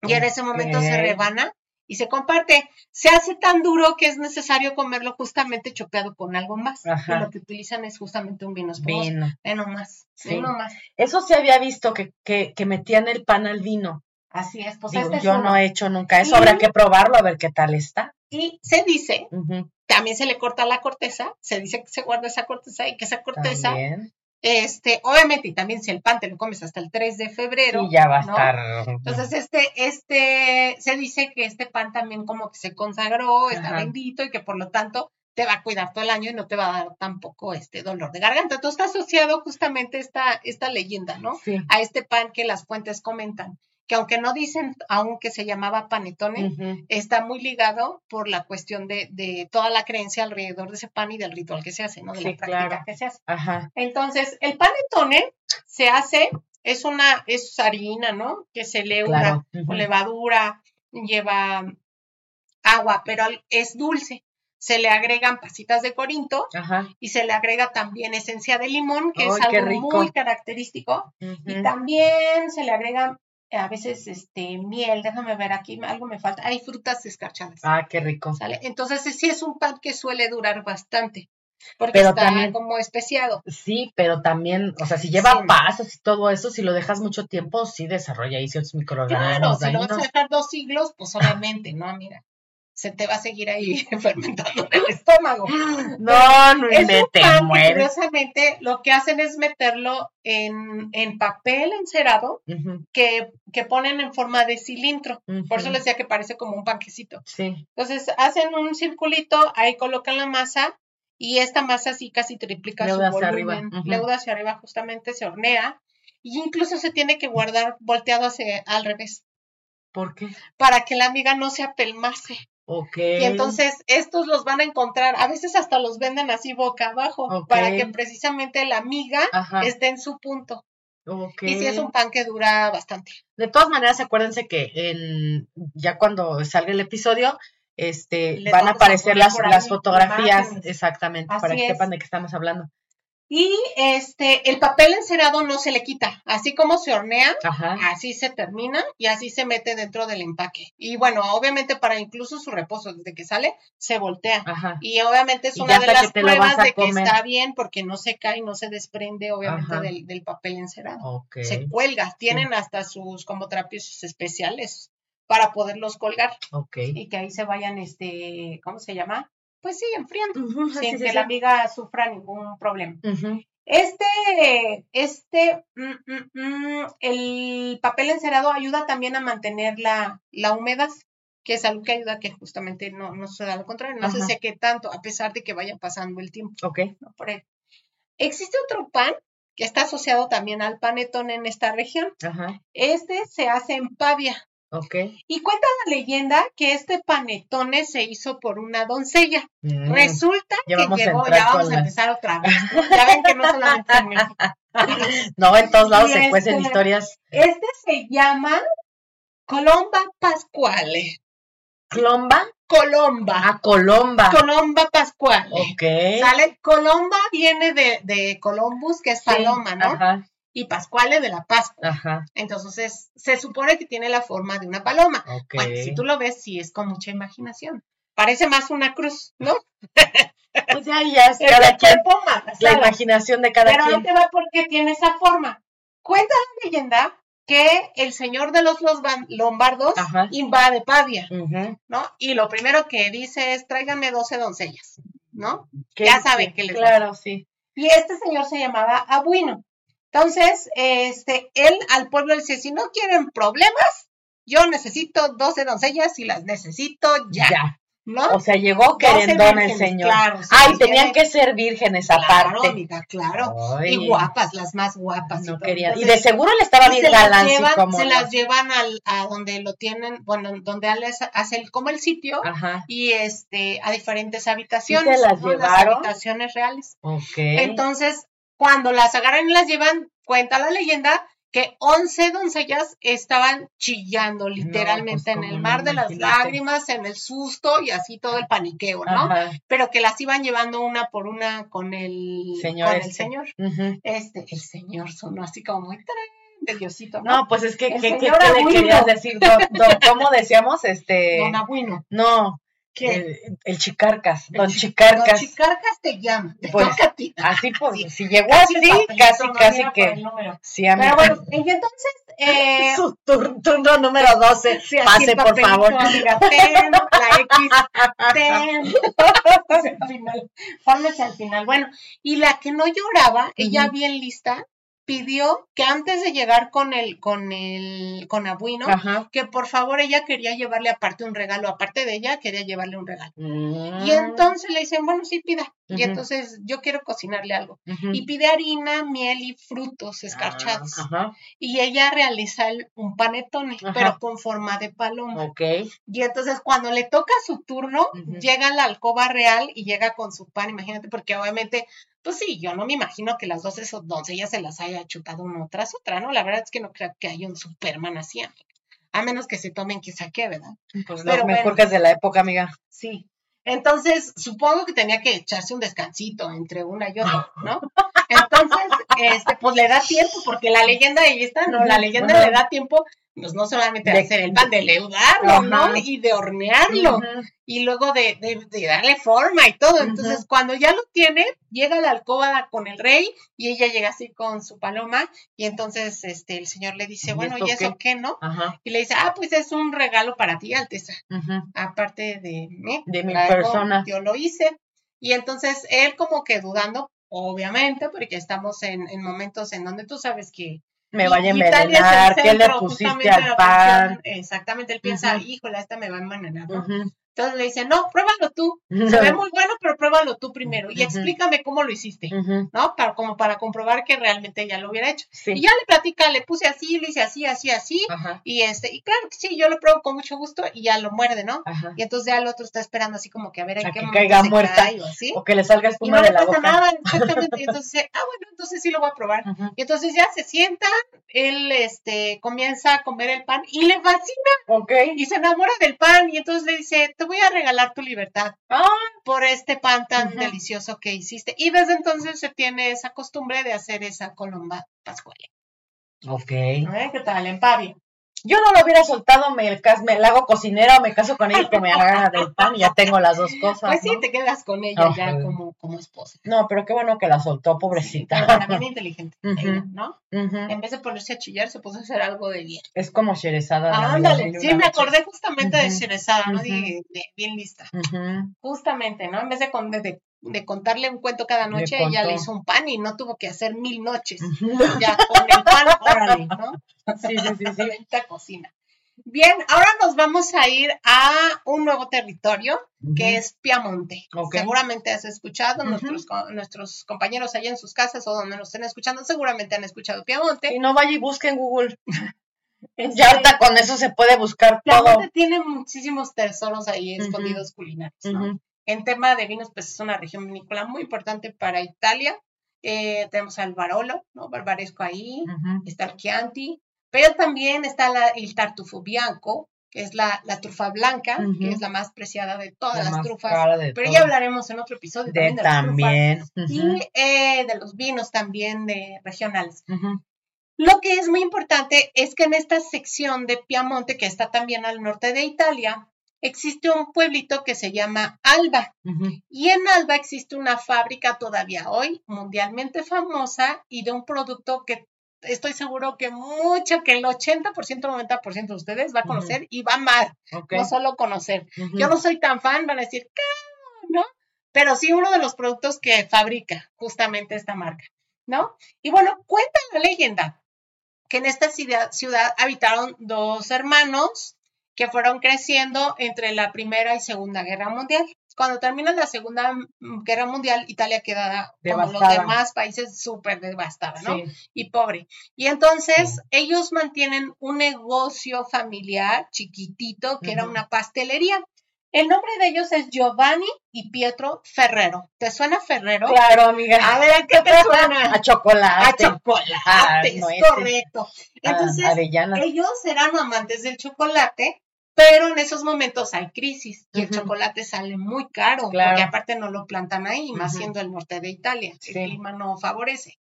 Y en ese momento se rebana y se comparte. Se hace tan duro que es necesario comerlo justamente chopeado con algo más. Y lo que utilizan es justamente un vino espumoso. Vino. Vino más. Vino más. Eso se había visto que, que, que, metían el pan al vino. Así es. Pues este yo no he hecho nunca eso. Habrá que probarlo a ver qué tal está. Y se dice, también se le corta la corteza. Se dice que se guarda esa corteza y que esa corteza este, obviamente, y también si el pan te lo comes hasta el 3 de febrero. Sí, ya va a estar. Entonces, este, este, se dice que este pan también como que se consagró, está bendito y que por lo tanto te va a cuidar todo el año y no te va a dar tampoco este dolor de garganta. Entonces está asociado justamente esta, esta leyenda, ¿no? A este pan que las fuentes comentan que aunque no dicen aún que se llamaba panetone, está muy ligado por la cuestión de, toda la creencia alrededor de ese pan y del ritual que se hace, ¿no? De la práctica que se hace. Entonces, el panetone se hace, es una, es harina, ¿no? Que se leuda con levadura, lleva agua, pero es dulce. Se le agregan pasitas de corinto y se le agrega también esencia de limón, que es algo muy característico. Y también se le agregan a veces este miel, déjame ver aquí, algo me falta, hay frutas escarchadas. Ah, qué rico. ¿Sale? Entonces sí es un pan que suele durar bastante. Porque está también, como especiado. Sí, pero también, o sea, si lleva pasas y todo eso, si lo dejas mucho tiempo, sí desarrolla ahí ciertos microorganismos. Claro, si lo vas a dejar dos siglos, pues obviamente, ¿no? Mira se te va a seguir ahí fermentando en el estómago. No, no es te Curiosamente, lo que hacen es meterlo en, papel encerado que, que, ponen en forma de cilindro. Por eso les decía que parece como un panquecito. Sí. Entonces, hacen un circulito, ahí colocan la masa y esta masa así casi triplica su volumen. Arriba. Leuda hacia arriba justamente, se hornea. Y incluso se tiene que guardar volteado hacia al revés. ¿Por qué? Para que la amiga no se apelmase. Y entonces estos los van a encontrar, a veces hasta los venden así boca abajo, para que precisamente la miga esté en su punto. Y si es un pan que dura bastante. De todas maneras, acuérdense que en, ya cuando salga el episodio, este, van a aparecer las, las fotografías, exactamente, para que sepan de qué estamos hablando. Y este, el papel encerado no se le quita, así como se hornea, así se termina y así se mete dentro del empaque. Y bueno, obviamente para incluso su reposo, desde que sale, se voltea. Y obviamente es una de las pruebas de que está bien porque no se cae, no se desprende obviamente del, papel encerado. Se cuelga, tienen hasta sus como trapios especiales para poderlos colgar. Y que ahí se vayan, este, ¿cómo se llama? Pues sí, enfriando, sin que la amiga sufra ningún problema. Este, este, mm, mm, mm, el papel encerado ayuda también a mantener la, la humedad, que es algo que ayuda a que justamente no, no suceda lo contrario, no se seque tanto, a pesar de que vaya pasando el tiempo. Ok. por Existe otro pan que está asociado también al panetón en esta región. Este se hace en Pavia. Y cuenta la leyenda que este panetone se hizo por una doncella. Mm. Resulta que llegó, ya vamos a empezar otra vez. Ya ven que no solamente en México. No, en todos lados se cuecen este, historias. Este se llama Colomba Pascuale. ¿Colomba? Colomba. Ah, Colomba. Colomba Pascuale. Ok. ¿Sale? Colomba viene de, de Columbus, que es paloma, ¿no? Ajá y Pascuale de la Pascua. Ajá. Entonces, se supone que tiene la forma de una paloma. Bueno, si tú lo ves, sí es con mucha imaginación. parece más una cruz, ¿no? Pues ya, ya es cada quien, la imaginación de cada quien. Pero no te va porque tiene esa forma. Cuenta la leyenda que el señor de los, lombardos invade Pavia, ¿no? Y lo primero que dice es, tráiganme 12 doncellas, ¿no? Ya saben que les Claro, sí. Y este señor se llamaba Abuino. Entonces, este, él al pueblo le dice, si no quieren problemas, yo necesito 12 doncellas y las necesito ya. O sea, llegó querendón el señor. Claro, Ay, tenían que ser vírgenes aparte. Amiga, claro. Y guapas, las más guapas. No y, de seguro le estaba bien galán. Se las llevan al, a donde lo tienen, bueno, donde hace el, como el sitio y este a diferentes habitaciones. ¿Y se las llevaron? habitaciones reales. Entonces, cuando las agarran y las llevan, cuenta la leyenda que 11 doncellas estaban chillando pues, literalmente en el mar de las lágrimas, en el susto y así todo el paniqueo, ¿no? Pero que las iban llevando una por una con el señor. Con el este. señor. Este, el señor sonó así como muy de Diosito, ¿no? No, pues es que, ¿qué, qué, le querías decir? ¿Cómo decíamos? Este... Don Abuino. No, el, el, Chicarcas, don Chicarcas. Don Chicarcas te llama, te pues, toca a ti. Así pues, si llegó así, casi, casi que. Sí, a Pero bueno, y entonces. Eh, Su turno número 12. Pase, por favor. Amiga, ten, la X, ten. al final. Pónganse al final. Bueno, y la que no lloraba, ella bien lista, pidió que antes de llegar con el, con el, con Abuino, que por favor ella quería llevarle aparte un regalo, aparte de ella, quería llevarle un regalo. Y mm. entonces le dicen, bueno, sí, pida. Y entonces yo quiero cocinarle algo. Y pide harina, miel y frutos escarchados. Ah, y ella realiza un panetone, pero con forma de paloma. Y entonces cuando le toca su turno, llega a la alcoba real y llega con su pan, imagínate, porque obviamente pues sí, yo no me imagino que las dos doncellas se las haya chutado una tras otra, ¿no? La verdad es que no creo que haya un Superman así, A menos que se tomen quizá qué, ¿verdad? Pues lo mejor que es de la época, amiga. Sí. Entonces, supongo que tenía que echarse un descansito entre una y otra, ¿no? Entonces, este, pues le da tiempo, porque la leyenda ahí está, ¿no? La leyenda le da tiempo pues no solamente de, hacer el pan, de leudarlo, ¿no? Y de hornearlo, y luego de, de, darle forma y todo. Entonces, cuando ya lo tiene, llega a la alcoba con el rey y ella llega así con su paloma y entonces este el señor le dice, bueno, ¿y eso qué, no? Y le dice, ah, pues es un regalo para ti, Alteza, aparte de mí. De mi persona. Yo lo hice. Y entonces él como que dudando, obviamente, porque estamos en, en momentos en donde tú sabes que me vaya a envenenar, ¿qué le pusiste al pan? Exactamente, él piensa, híjole, esta me va a envenenar, ¿no? Entonces le dice, no, pruébalo tú. Se ve muy bueno, pero pruébalo tú primero. Y explícame cómo lo hiciste, ¿no? Para, como para comprobar que realmente ya lo hubiera hecho. Y ya le platica, le puse así, le hice así, así, así. Y este, y claro que sí, yo lo pruebo con mucho gusto y ya lo muerde, ¿no? Y entonces ya el otro está esperando así como que a ver en qué que caiga muerta. o, así. o que le salga espuma y no de la pasa nada, exactamente. Y entonces dice, ah, bueno, entonces sí lo voy a probar. Y entonces ya se sienta, él este, comienza a comer el pan y le fascina. Ok. Y se enamora del pan y entonces le dice, te voy a regalar tu libertad por este pan tan delicioso que hiciste. Y desde entonces se tiene esa costumbre de hacer esa colomba pascual. Ok. ¿Qué tal, en Pavia? Yo no lo hubiera soltado, me, me la hago cocinera o me caso con ella que me haga del pan y ya tengo las dos cosas. Pues sí, te quedas con ella ya como, como esposa. No, pero qué bueno que la soltó, pobrecita. Pero también inteligente, ¿no? En vez de ponerse a chillar, se puso a hacer algo de bien. Es como Sherezada. Ah, ándale, sí, me acordé justamente de Sherezada, ¿no? De, bien lista. Justamente, ¿no? En vez de, de, de contarle un cuento cada noche, ella le hizo un pan y no tuvo que hacer mil noches. Ya con el pan, órale, ¿no? Sí, sí, sí, sí. cocina. Bien, ahora nos vamos a ir a un nuevo territorio que es Piamonte. Seguramente has escuchado, nuestros, nuestros compañeros allá en sus casas o donde nos estén escuchando, seguramente han escuchado Piamonte. Y no vaya y busque en Google. ya hasta con eso se puede buscar Piamonte todo. tiene muchísimos tesoros ahí escondidos culinarios, ¿no? En tema de vinos, pues es una región vinícola muy importante para Italia. Eh, tenemos al Barolo, ¿no? Barbaresco ahí, está el Chianti, pero también está el Tartufo Bianco, que es la, trufa blanca, que es la más preciada de todas las trufas. pero ya hablaremos en otro episodio de también, y eh, de los vinos también de regionales. Lo que es muy importante es que en esta sección de Piamonte, que está también al norte de Italia, existe un pueblito que se llama Alba. Y en Alba existe una fábrica todavía hoy mundialmente famosa y de un producto que estoy seguro que mucho, que el 80%, 90% de ustedes va a conocer y va a amar, no solo conocer. Yo no soy tan fan, van a decir, ¿no? Pero sí uno de los productos que fabrica justamente esta marca, ¿no? Y bueno, cuenta la leyenda que en esta ciudad, ciudad habitaron dos hermanos que fueron creciendo entre la Primera y Segunda Guerra Mundial. Cuando termina la Segunda Guerra Mundial, Italia queda como los demás países súper devastada, ¿no? Y pobre. Y entonces ellos mantienen un negocio familiar chiquitito que era una pastelería. El nombre de ellos es Giovanni y Pietro Ferrero. ¿Te suena Ferrero? Claro, amiga. A ver, ¿qué te suena? A chocolate. A chocolate, ah, es correcto. Entonces, ellos eran amantes del chocolate pero en esos momentos hay crisis y el chocolate sale muy caro, porque aparte no lo plantan ahí, más siendo el norte de Italia, el clima no favorece.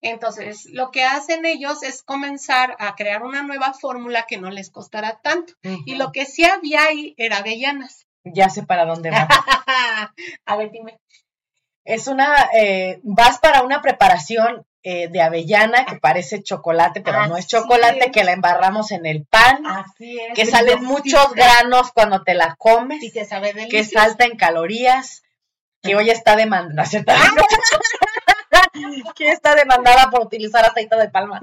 Entonces, lo que hacen ellos es comenzar a crear una nueva fórmula que no les costará tanto. Y lo que sí había ahí era avellanas. Ya sé para dónde va. a ver, dime. Es una, eh, vas para una preparación eh, de avellana que parece chocolate, pero no es chocolate, que la embarramos en el pan, Así es, que salen muchos granos cuando te la comes, y que, sabe que salta en calorías, que hoy está demandada, que está demandada por utilizar aceite de palma.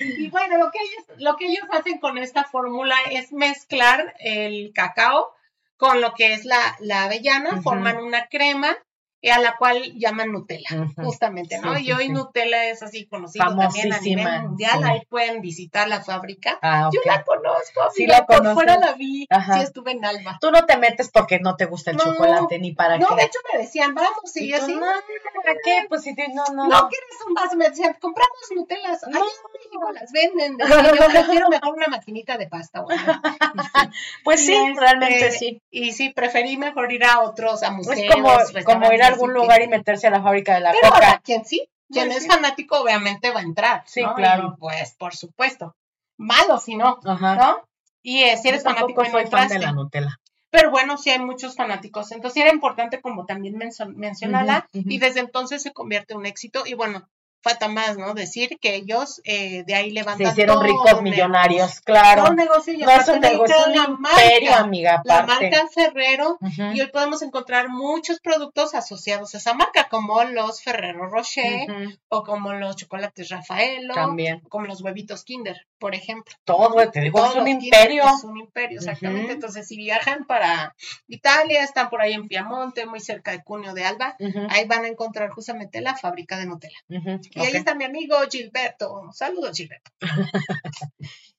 y bueno, lo que ellos, lo que ellos hacen con esta fórmula es mezclar el cacao con lo que es la, la avellana, forman una crema a la cual llaman Nutella, justamente, ¿no? y hoy Nutella es así conocido también a nivel mundial, ahí pueden visitar la fábrica. Ah, Yo la conozco, sí la por fuera la vi, sí estuve en Alba. Tú no te metes porque no te gusta el chocolate ni para qué. No, de hecho me decían, vamos, y, yo así. No, ¿para qué? Pues si no, no. No quieres un vaso, me decían, compramos Nutellas, no. en México las venden. yo prefiero mejor una maquinita de pasta. pues sí, realmente este, sí. Y sí, preferí mejor ir a otros, a museos, Es como, como ir algún lugar y meterse a la fábrica de la coca. quien sí, quien es fanático obviamente va a entrar. Sí, claro. pues, por supuesto. Malo si no, ¿no? Y eh, si eres fanático no soy fan de la Nutella. Pero bueno, sí hay muchos fanáticos. Entonces era importante como también mencionarla y desde entonces se convierte en un éxito. Y bueno, falta más, ¿no? Decir que ellos eh, de ahí levantan. Se hicieron ricos millonarios, claro. Un negocio no es un negocio, un imperio, amiga. La marca Ferrero, y hoy podemos encontrar muchos productos asociados a esa marca, como los Ferrero Rocher, o como los chocolates Rafaelo, También. como los huevitos Kinder, por ejemplo. Todo, te digo, es un imperio. Es un imperio, exactamente. Entonces, si viajan para Italia, están por ahí en Piamonte, muy cerca de Cuneo de Alba, ahí van a encontrar justamente la fábrica de Nutella. Y ahí está mi amigo Gilberto. Saludos, Gilberto.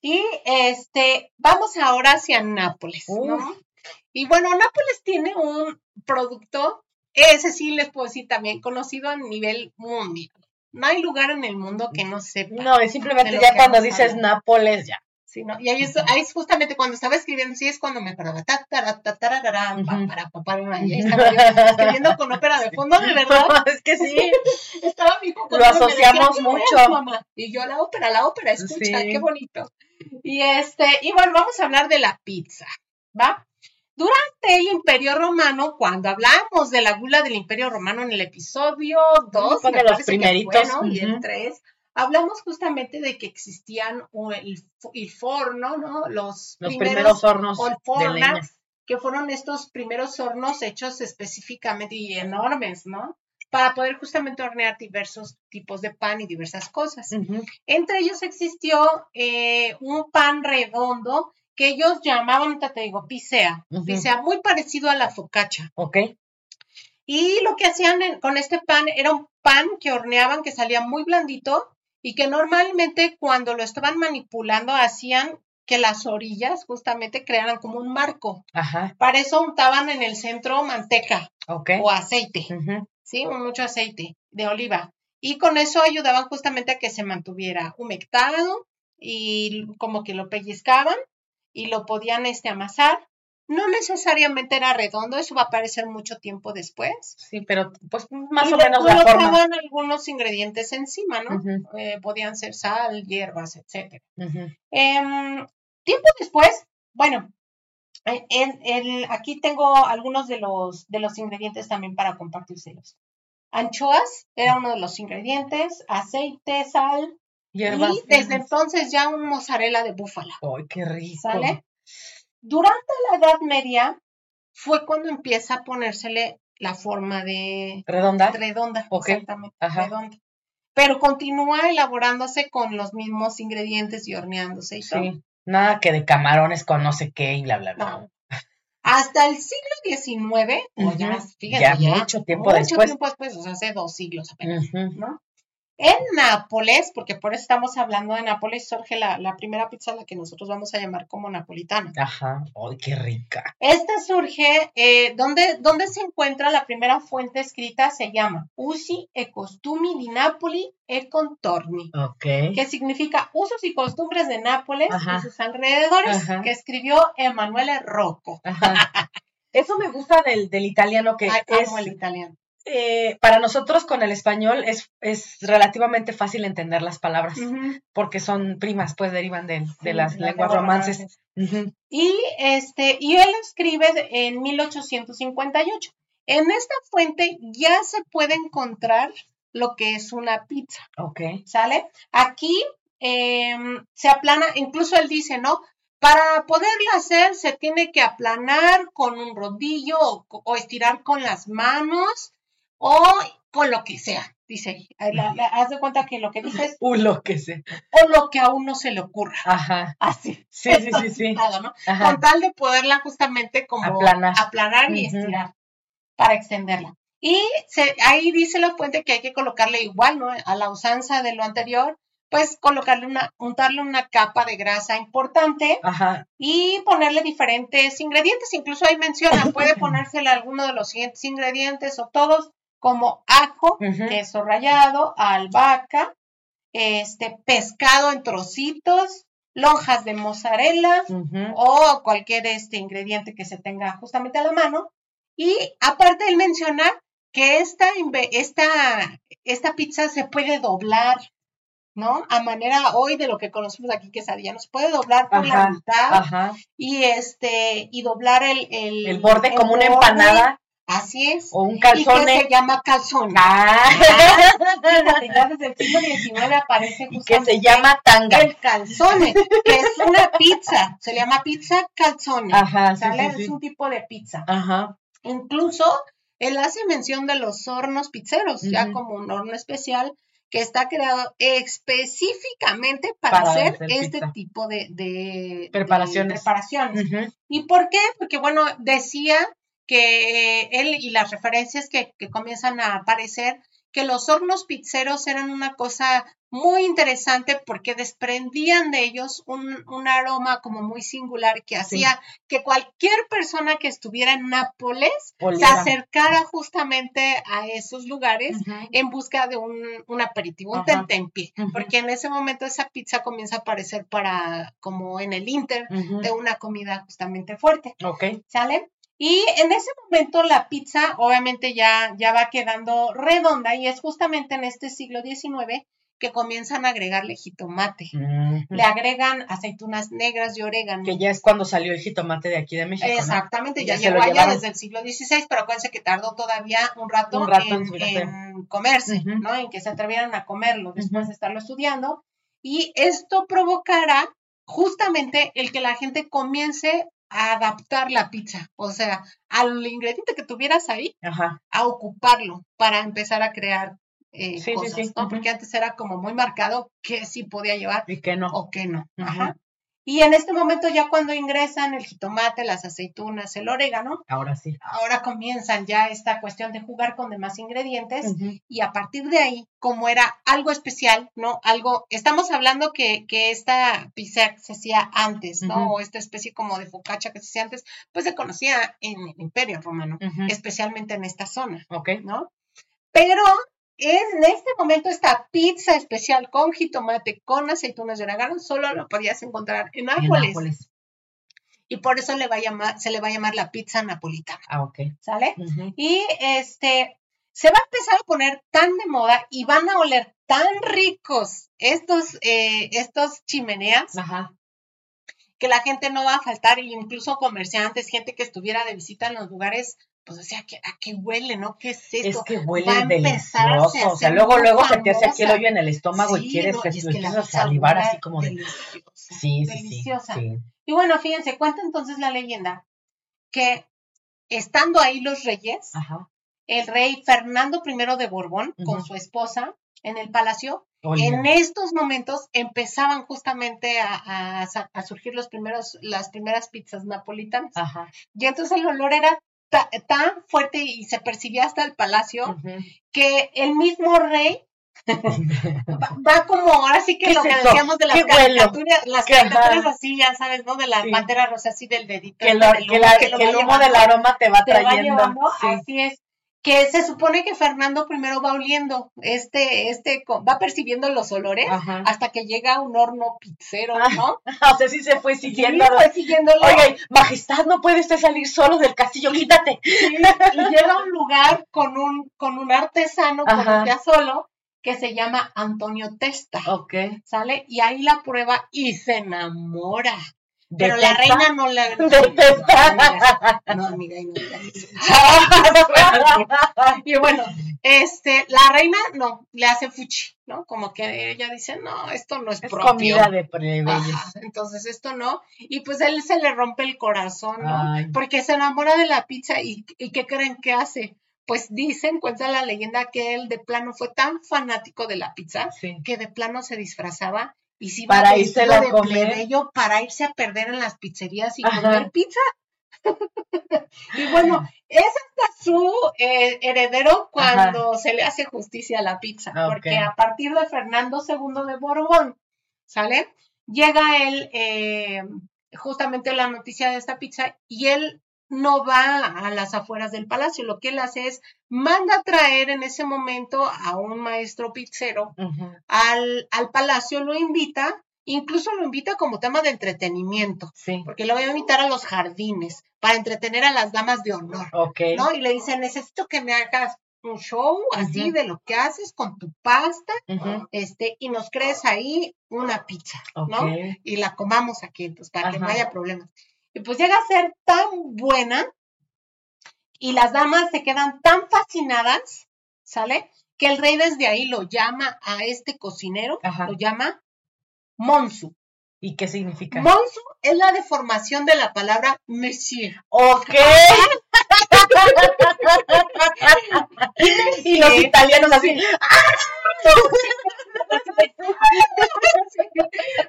y este, vamos ahora hacia Nápoles, ¿no? Y bueno, Nápoles tiene un producto, ese sí les puedo decir también, conocido a nivel mundial. No hay lugar en el mundo que no sepa. No, es simplemente ya cuando dices Nápoles, ya. Y ahí es, ahí es justamente cuando estaba escribiendo, sí es cuando me acordaba, para, para, y ahí estaba escribiendo con ópera de fondo, de verdad. es que sí. estaba mi Lo asociamos mucho. mamá? Y yo la ópera, la ópera, escucha, qué bonito. Y este, y bueno, vamos a hablar de la pizza, ¿va? Durante el Imperio Romano, cuando hablamos de la gula del Imperio Romano en el episodio 2, de los primeritos, y el 3, hablamos justamente de que existían el, el forno, ¿no? Los, primeros, hornos que fueron estos primeros hornos hechos específicamente y enormes, ¿no? Para poder justamente hornear diversos tipos de pan y diversas cosas. Entre ellos existió eh, un pan redondo que ellos llamaban, te digo, pisea, pisea, muy parecido a la focaccia. Ok. Y lo que hacían con este pan era un pan que horneaban que salía muy blandito y que normalmente cuando lo estaban manipulando hacían que las orillas justamente crearan como un marco. Ajá. Para eso untaban en el centro manteca o aceite, ¿sí? Mucho aceite de oliva. Y con eso ayudaban justamente a que se mantuviera humectado y como que lo pellizcaban y lo podían este, amasar no necesariamente era redondo, eso va a aparecer mucho tiempo después. Sí, pero pues más o menos la forma. algunos ingredientes encima, ¿no? Eh, podían ser sal, hierbas, etcétera. Em, tiempo después, bueno, En, aquí tengo algunos de los, de los ingredientes también para compartírselos. Anchoas era uno de los ingredientes, aceite, sal, y desde entonces ya un mozzarella de búfala. ¡Ay, qué rico! ¿Sale? Durante la Edad Media fue cuando empieza a ponérsele la forma de... ¿Redonda? Redonda, exactamente, redonda. Pero continúa elaborándose con los mismos ingredientes y horneándose y sí. Nada que de camarones con no sé qué y bla, bla, bla. Hasta el siglo XIX, o ya, fíjate, ya, mucho tiempo mucho después. tiempo después, o sea, hace dos siglos apenas, ¿no? En Nápoles, porque por eso estamos hablando de Nápoles, surge la, primera pizza, la que nosotros vamos a llamar como napolitana. Ajá, ¡ay, qué rica! Esta surge, eh, donde, se encuentra la primera fuente escrita, se llama Usi e costumi di Napoli e contorni. Ok. Que significa usos y costumbres de Nápoles y sus alrededores, que escribió Emanuele Rocco. Eso me gusta del, italiano que es... el italiano eh, para nosotros con el español es, es, relativamente fácil entender las palabras porque son primas, pues derivan de, las lenguas romances. Y este, y él escribe en 1858. En esta fuente ya se puede encontrar lo que es una pizza. Ok. ¿Sale? Aquí em, se aplana, incluso él dice, ¿no? Para poderla hacer se tiene que aplanar con un rodillo o estirar con las manos o con lo que sea, dice. haz de cuenta que lo que dices. O lo que sea. O lo que a uno se le ocurra. Ajá. Así. Sí, sí, sí, sí. Con tal de poderla justamente como aplanar, y estirar para extenderla. Y se, ahí dice la fuente que hay que colocarle igual, ¿no? A la usanza de lo anterior, pues colocarle una, untarle una capa de grasa importante Ajá. y ponerle diferentes ingredientes. Incluso ahí menciona, puede ponérsele alguno de los siguientes ingredientes o todos como ajo, queso rallado, albahaca, este pescado en trocitos, lonjas de mozzarella o cualquier este ingrediente que se tenga justamente a la mano. Y aparte él menciona que esta, esta, esta pizza se puede doblar, ¿no? A manera hoy de lo que conocemos aquí quesadilla, nos puede doblar por la mitad y este y doblar el, el, borde como una empanada Así es. O un que se llama calzone. Ah. Fíjate, ya desde el siglo XIX aparece y que se llama tanga. El calzone, que es una pizza. Se le llama pizza calzone. Ajá, ¿sale? Es un tipo de pizza. Ajá. Incluso él hace mención de los hornos pizzeros, ya como un horno especial que está creado específicamente para, hacer, este tipo de, preparaciones. preparaciones. ¿Y por qué? Porque, bueno, decía que él y las referencias que, comienzan a aparecer, que los hornos pizzeros eran una cosa muy interesante porque desprendían de ellos un, aroma como muy singular que hacía que cualquier persona que estuviera en Nápoles se acercara justamente a esos lugares en busca de un, aperitivo, un tentempié, porque en ese momento esa pizza comienza a aparecer para como en el inter de una comida justamente fuerte. Ok. ¿Sale? Y en ese momento la pizza obviamente ya, ya va quedando redonda y es justamente en este siglo XIX que comienzan a agregarle jitomate. Le agregan aceitunas negras y orégano. Que ya es cuando salió el jitomate de aquí de México. Exactamente, ya, llegó allá desde el siglo XVI, pero acuérdense que tardó todavía un rato, en, comerse, ¿no? En que se atrevieran a comerlo después de estarlo estudiando. Y esto provocará justamente el que la gente comience adaptar la pizza, o sea, al ingrediente que tuvieras ahí, a ocuparlo para empezar a crear eh, cosas, ¿no? Porque antes era como muy marcado que sí podía llevar y que no. o que no. Ajá. Y en este momento ya cuando ingresan el jitomate, las aceitunas, el orégano, ahora sí. Ahora comienzan ya esta cuestión de jugar con demás ingredientes y a partir de ahí, como era algo especial, ¿no? Algo, estamos hablando que, que esta pizza se hacía antes, ¿no? O esta especie como de focaccia que se hacía antes, pues se conocía en el Imperio Romano, especialmente en esta zona, ¿ok? ¿No? Pero en este momento esta pizza especial con jitomate, con aceitunas de orégano, solo lo podías encontrar en Nápoles. Y por eso le va a llamar, se le va a llamar la pizza napolitana. Ah, ok. ¿Sale? Y este, se va a empezar a poner tan de moda y van a oler tan ricos estos, eh, estos chimeneas. Ajá. que la gente no va a faltar, incluso comerciantes, gente que estuviera de visita en los lugares, pues o sea, ¿a qué huele, no? ¿Qué es esto? Es que huele delicioso, o sea, luego, luego se te hace aquí el hoyo en el estómago y quieres que, es que a salivar así como de... Sí, deliciosa. Sí, Y bueno, fíjense, cuenta entonces la leyenda que estando ahí los reyes, el rey Fernando I de Borbón con su esposa en el palacio, en estos momentos empezaban justamente a, a, surgir los primeros, las primeras pizzas napolitanas. Y entonces el olor era tan fuerte y se percibía hasta el palacio que el mismo rey va, como ahora sí que lo que decíamos de las caricaturas, las caricaturas así, ya sabes, ¿no? De la sí. rosa así del dedito. Que, lo, que, la, que, el humo del aroma te va trayendo. Así es que se supone que Fernando primero va oliendo, este, este, va percibiendo los olores hasta que llega a un horno pizzero, ah, ¿no? o sea, sí se fue siguiendo. Sí, fue siguiéndolo. Oye, majestad, no puede usted salir solo del castillo, quítate. y llega a un lugar con un, con un artesano, con un solo, que se llama Antonio Testa. Ok. ¿Sale? Y ahí la prueba y se enamora. Pero la reina no la No, y no Y bueno, este, la reina no, le hace fuchi, ¿no? Como que ella dice, no, esto no es, es comida de entonces esto no. Y pues él se le rompe el corazón, ¿no? Porque se enamora de la pizza y, y ¿qué creen que hace? Pues dicen, cuenta la leyenda que él de plano fue tan fanático de la pizza que de plano se disfrazaba y si para irse a comer. para irse a perder en las pizzerías y comer pizza. y bueno, es hasta su eh, heredero cuando se le hace justicia a la pizza, porque a partir de Fernando II de Borbón, ¿sale? Llega él, eh, justamente la noticia de esta pizza, y él no va a las afueras del palacio, lo que él hace es manda a traer en ese momento a un maestro pizzero al, al, palacio, lo invita, incluso lo invita como tema de entretenimiento, porque lo voy a invitar a los jardines para entretener a las damas de honor, ¿no? Y le dice, necesito que me hagas un show así de lo que haces con tu pasta, este, y nos crees ahí una pizza, ¿no? Y la comamos aquí, entonces, para que no haya problemas. Y pues llega a ser tan buena y las damas se quedan tan fascinadas, ¿sale? Que el rey desde ahí lo llama a este cocinero, lo llama Monsu. ¿Y qué significa? Monsu es la deformación de la palabra monsieur. Ok. y los italianos así.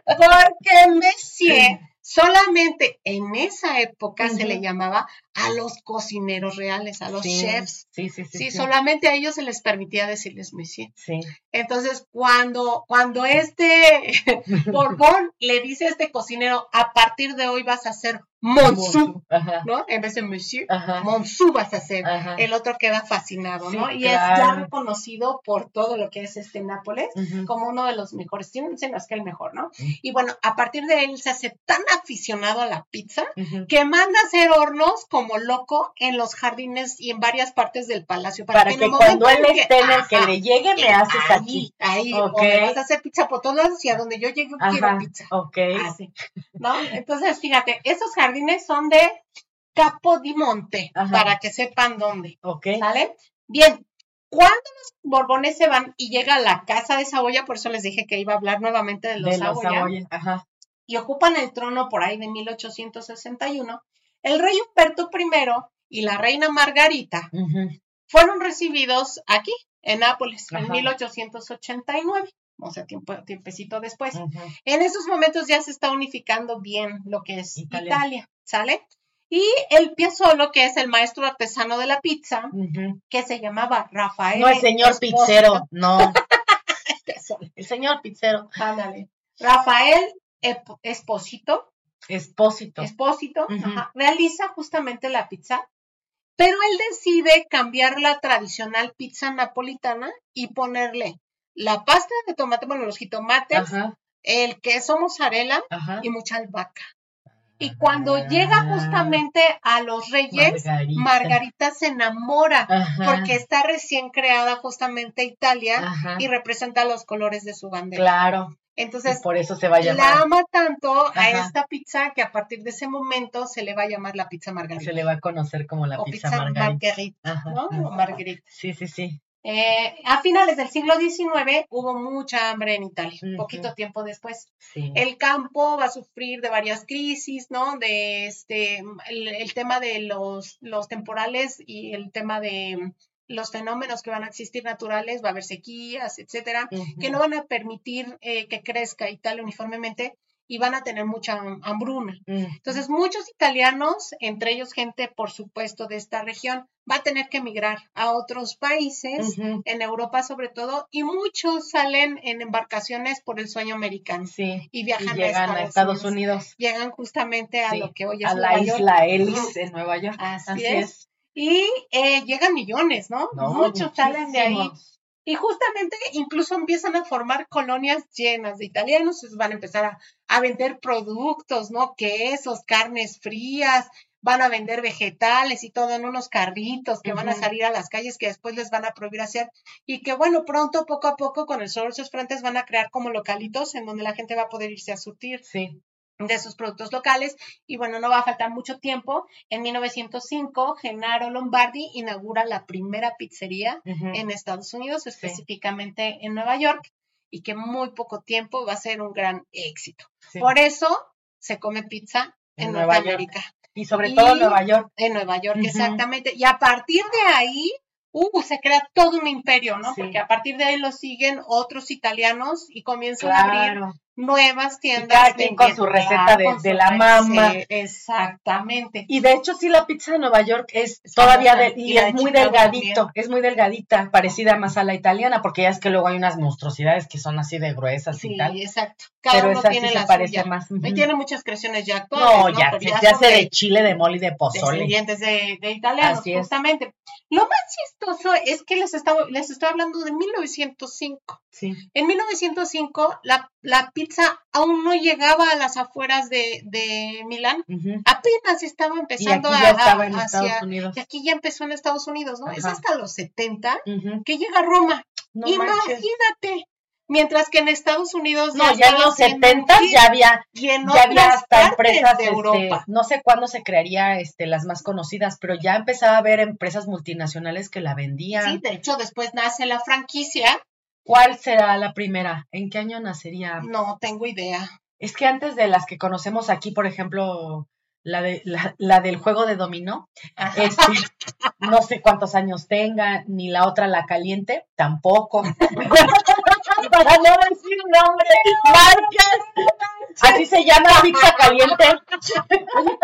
Porque Monsieur Solamente en esa época se le llamaba a los cocineros reales, a los chefs. Sí, sí, sí, sí, solamente a ellos se les permitía decirles monsieur. Sí. Entonces, cuando, cuando este Borbón le dice a este cocinero, a partir de hoy vas a ser Monsú, ¿no? En vez de Monsieur, Monsú vas a ser. El otro queda fascinado, ¿no? y es ya reconocido por todo lo que es este Nápoles como uno de los mejores. Tienen es que el mejor, ¿no? Y bueno, a partir de él se hace tan aficionado a la pizza que manda a hacer hornos como loco en los jardines y en varias partes del palacio. Para, que, cuando él esté en el que le llegue, me haces aquí. Ahí, okay. vas a hacer pizza por todos lados y a donde yo llegue quiero pizza. Ok. Así, ¿no? Entonces, fíjate, esos jardines son de Capodimonte, para que sepan dónde. Ok. ¿Sale? Bien, cuando los Borbones se van y llega a la casa de Saboya, por eso les dije que iba a hablar nuevamente de los, de Saboya, Ajá. y ocupan el trono por ahí de 1861, el rey Humberto I y la reina Margarita fueron recibidos aquí, en Nápoles, en 1889 o sea, tiempo, tiempecito después. En esos momentos ya se está unificando bien lo que es Italia, ¿sale? Y el Piazzolo, que es el maestro artesano de la pizza, que se llamaba Rafael. No, el señor pizzero, no. el señor pizzero. Ándale. Rafael Espósito. Espósito. Realiza justamente la pizza, pero él decide cambiar la tradicional pizza napolitana y ponerle la pasta de tomate, bueno, los jitomates, el queso mozzarella y mucha albahaca. Y cuando llega justamente a los Reyes, Margarita, se enamora porque está recién creada justamente Italia y representa los colores de su bandera. Claro. Entonces, por eso se va a llamar. La ama tanto a esta pizza que a partir de ese momento se le va a llamar la pizza margarita. Se le va a conocer como la pizza, margarita. ¿no? Margarita. Sí, sí, sí. Eh, a finales del siglo XIX hubo mucha hambre en Italia, un poquito tiempo después. El campo va a sufrir de varias crisis, ¿no? De este, el, tema de los, los temporales y el tema de los fenómenos que van a existir naturales, va a haber sequías, etcétera, que no van a permitir eh, que crezca Italia uniformemente y van a tener mucha hambruna. Entonces, muchos italianos, entre ellos gente, por supuesto, de esta región, va a tener que emigrar a otros países, en Europa sobre todo, y muchos salen en embarcaciones por el sueño americano y viajan a, Estados, Unidos. Llegan justamente a lo que hoy es a la isla Ellis en Nueva York. Así, es. Y eh, llegan millones, ¿no? Muchos salen de ahí y justamente incluso empiezan a formar colonias llenas de italianos, van a empezar a, vender productos, ¿no? Quesos, carnes frías, van a vender vegetales y todo en unos carritos que van a salir a las calles que después les van a prohibir hacer y que bueno, pronto, poco a poco, con el sol de sus frentes van a crear como localitos en donde la gente va a poder irse a surtir. Sí de sus productos locales. Y bueno, no va a faltar mucho tiempo. En 1905, Genaro Lombardi inaugura la primera pizzería en Estados Unidos, específicamente en Nueva York, y que muy poco tiempo va a ser un gran éxito. Por eso se come pizza en, Nueva América. Y sobre todo en Nueva York. En Nueva York, exactamente. Y a partir de ahí, uh, se crea todo un imperio, ¿no? Porque a partir de ahí lo siguen otros italianos y comienzan a abrir nuevas tiendas. Y con su receta de, la mamá. Exactamente. Y de hecho, sí, la pizza de Nueva York es todavía de, y es muy delgadito, es muy delgadita, parecida más a la italiana, porque ya es que luego hay unas monstruosidades que son así de gruesas y tal. Sí, exacto. Cada Pero uno tiene la parece más. Y tiene muchas creaciones ya actuales. No, ya, ya, se de, chile, de mole y de pozole. Descendientes de, de italianos, justamente. Lo más chistoso es que les, estaba, les estoy hablando de 1905. Sí. En 1905, la, la pizza aún no llegaba a las afueras de, de Milán. Apenas estaba empezando y aquí ya estaba en Estados Unidos. Y aquí ya empezó en Estados Unidos, ¿no? Es hasta los 70 que llega a Roma. Imagínate. Mientras que en Estados Unidos no, ya, en los 70 ya había, ya había hasta empresas de este, Europa. no sé cuándo se crearía este, las más conocidas, pero ya empezaba a haber empresas multinacionales que la vendían. Sí, de hecho después nace la franquicia. ¿Cuál será la primera? ¿En qué año nacería? No tengo idea. Es que antes de las que conocemos aquí, por ejemplo, la, de, la, del juego de dominó, este, no sé cuántos años tenga, ni la otra, la caliente, tampoco. Para no decir nombre, marcas. Así se llama pizza caliente.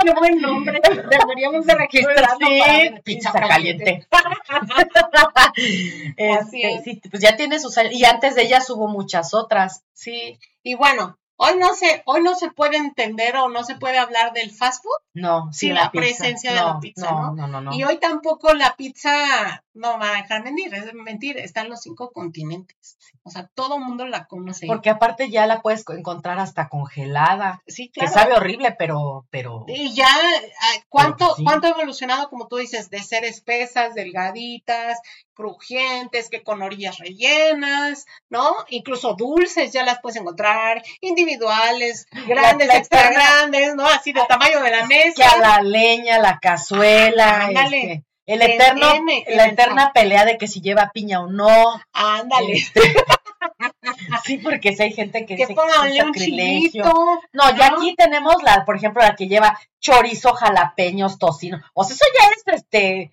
qué buen nombre. Deberíamos de registrar sí, pizza, caliente. este, sí, pues ya tiene sus y antes de ellas hubo muchas otras. Sí. Y bueno, Hoy no se, hoy no se puede entender o no se puede hablar del fast food no, sin la, presencia de la pizza, ¿no? No, no, Y hoy tampoco la pizza, no va a dejar mentir, es mentir, está en los cinco continentes. O sea, todo el mundo la conoce. Porque aparte ya la puedes encontrar hasta congelada. Sí, claro. Que sabe horrible, pero, pero. Y ya, ah, ¿cuánto, cuánto ha evolucionado, como tú dices, de ser espesas, delgaditas, crujientes, que con orillas rellenas, ¿no? Incluso dulces ya las puedes encontrar, individuales, grandes, extra grandes, ¿no? Así del tamaño de la mesa. Que a la leña, la cazuela, el eterno, la eterna pelea de que si lleva piña o no. Ándale. Este, sí, porque si hay gente que, dice que es sacrilegio. no, ya aquí tenemos la, por ejemplo, la que lleva chorizo, jalapeños, tocino. O sea, eso ya es este